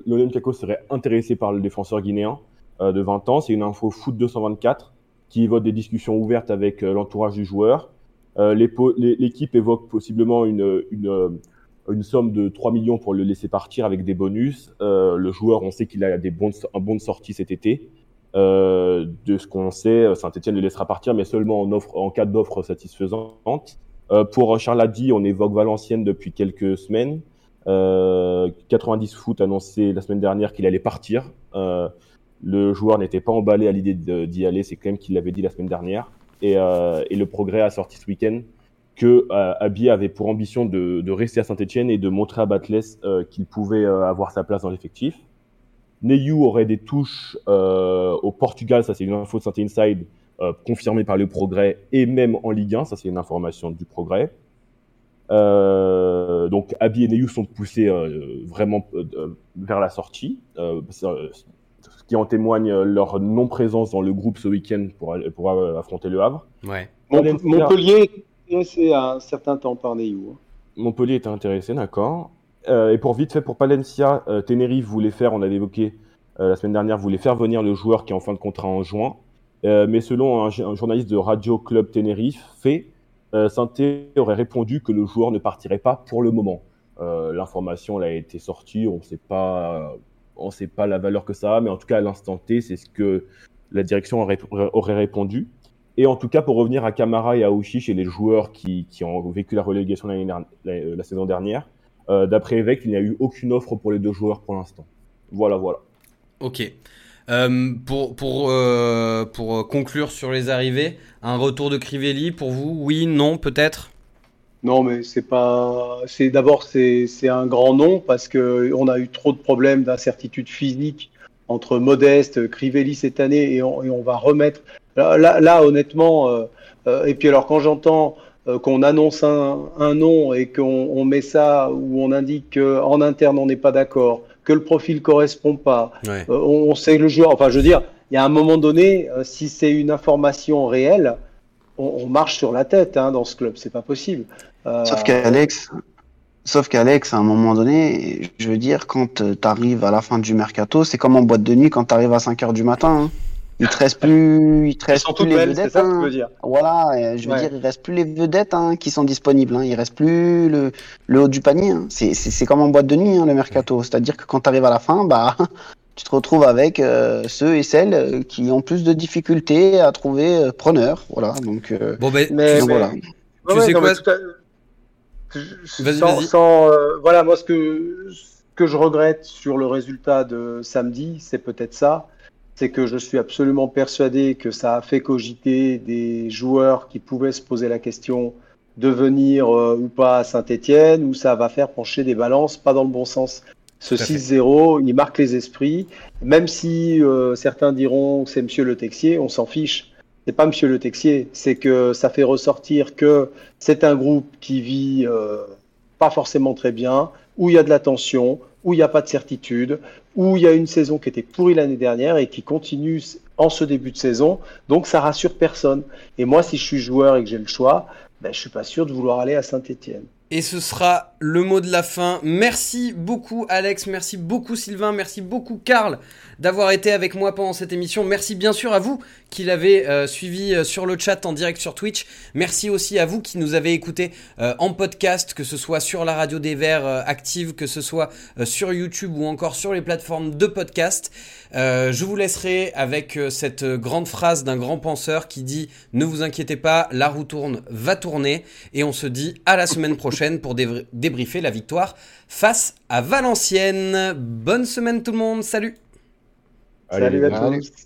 l'Olympiakos serait intéressé par le défenseur guinéen de 20 ans. C'est une info Foot 224 qui évoque des discussions ouvertes avec l'entourage du joueur. Euh, l'équipe évoque possiblement une, une, somme de 3 millions pour le laisser partir avec des bonus. Euh, le joueur, on sait qu'il a des bons, un bon de sortie cet été. Euh, de ce qu'on sait, Saint-Etienne le laissera partir, mais seulement en, cas d'offre satisfaisante. Euh, pour Charles Addy, on évoque Valenciennes depuis quelques semaines. Euh, 90 foot annoncé la semaine dernière qu'il allait partir. Euh, le joueur n'était pas emballé à l'idée d'y aller, c'est quand même qu'il l'avait dit la semaine dernière. Euh, et, le progrès a sorti ce week-end que euh, Abi avait pour ambition de, rester à Saint-Etienne et de montrer à Batles euh, qu'il pouvait avoir sa place dans l'effectif. Neyou aurait des touches au Portugal, ça c'est une info de Saint Inside, confirmée par le progrès, et même en Ligue 1, ça c'est une information du progrès. Donc Abby et Neyu sont poussés vraiment vers la sortie, qui en témoigne leur non-présence dans le groupe ce week-end pour, pour affronter le Havre. Ouais. Montpellier est intéressé à un certain temps par Neyu. Hein. Montpellier est intéressé, d'accord. et pour vite fait, pour Palencia, Tenerife voulait faire, on avait évoqué la semaine dernière, voulait faire venir le joueur qui est en fin de contrat en juin. Euh, mais selon un, journaliste de Radio Club Tenerife, fait, euh, aurait répondu que le joueur ne partirait pas pour le moment. Euh, l'information a été sortie, on ne sait pas, on sait pas la valeur que ça a, mais en tout cas à l'instant T, c'est ce que la direction aurait, répondu. Et en tout cas, pour revenir à Kamara et à Ouchiche et les joueurs qui, ont vécu la relégation la, la, saison dernière, d'après Évêque, il n'y a eu aucune offre pour les deux joueurs pour l'instant. Voilà, voilà. Ok. Euh, euh, pour conclure sur les arrivées, un retour de Crivelli pour vous? Oui, non, peut-être? Non, mais c'est pas. C'est d'abord c'est un grand nom parce que on a eu trop de problèmes d'incertitude physique entre Modeste, Crivelli cette année et on, et on va remettre. Là, là, honnêtement, euh, et puis alors quand j'entends qu'on annonce un, un, nom et qu'on on met ça où on indique qu'en interne on n'est pas d'accord, que le profil correspond pas. Euh, on, sait que le joueur, enfin je veux dire, il y a un moment donné, euh, si c'est une information réelle, on, marche sur la tête hein, dans ce club, c'est pas possible. Euh, sauf qu'Alex, sauf qu'Alex, à un moment donné, je veux dire, quand tu arrives à la fin du mercato, c'est comme en boîte de nuit quand tu arrives à 5 heures du matin. Hein. Il te reste plus, il te reste plus les vedettes. Ça hein. dire. Voilà, je veux dire, il reste plus les vedettes hein, qui sont disponibles. Hein. Il reste plus le, le haut du panier. Hein. C'est comme en boîte de nuit hein, le mercato. C'est-à-dire que quand tu arrives à la fin, bah tu te retrouves avec euh, ceux et celles euh, qui ont plus de difficultés à trouver euh, preneur. Voilà, donc. bon ben, mais, voilà. Tu sais quoi sans, sans voilà, moi ce que ce que je regrette sur le résultat de samedi, c'est peut-être ça c'est que je suis absolument persuadé que ça a fait cogiter des joueurs qui pouvaient se poser la question de venir euh, ou pas à Saint-Etienne, ou ça va faire pencher des balances pas dans le bon sens. Ce 6-0, il marque les esprits, même si euh, certains diront que c'est Monsieur Le Texier, on s'en fiche. C'est pas Monsieur Le Texier, c'est que ça fait ressortir que c'est un groupe qui vit euh, pas forcément très bien, où il y a de la tension, où il n'y a pas de certitude, où il y a une saison qui était pourrie l'année dernière et qui continue en ce début de saison. Donc ça rassure personne. Et moi, si je suis joueur et que j'ai le choix, ben, je suis pas sûr de vouloir aller à Saint-Etienne. Et ce sera le mot de la fin. Merci beaucoup Alex, merci beaucoup Sylvain, merci beaucoup Karl d'avoir été avec moi pendant cette émission. Merci bien sûr à vous qui l'avez euh, suivi euh, sur le chat en direct sur Twitch. Merci aussi à vous qui nous avez écouté euh, en podcast, que ce soit sur la radio des Verts active, que ce soit sur YouTube ou encore sur les plateformes de podcast. je vous laisserai avec cette grande phrase d'un grand penseur qui dit Ne vous inquiétez pas, la roue tourne, va tourner. Et on se dit à la semaine prochaine pour débriefer la victoire face à Valenciennes. Bonne semaine tout le monde, salut Salut à tous.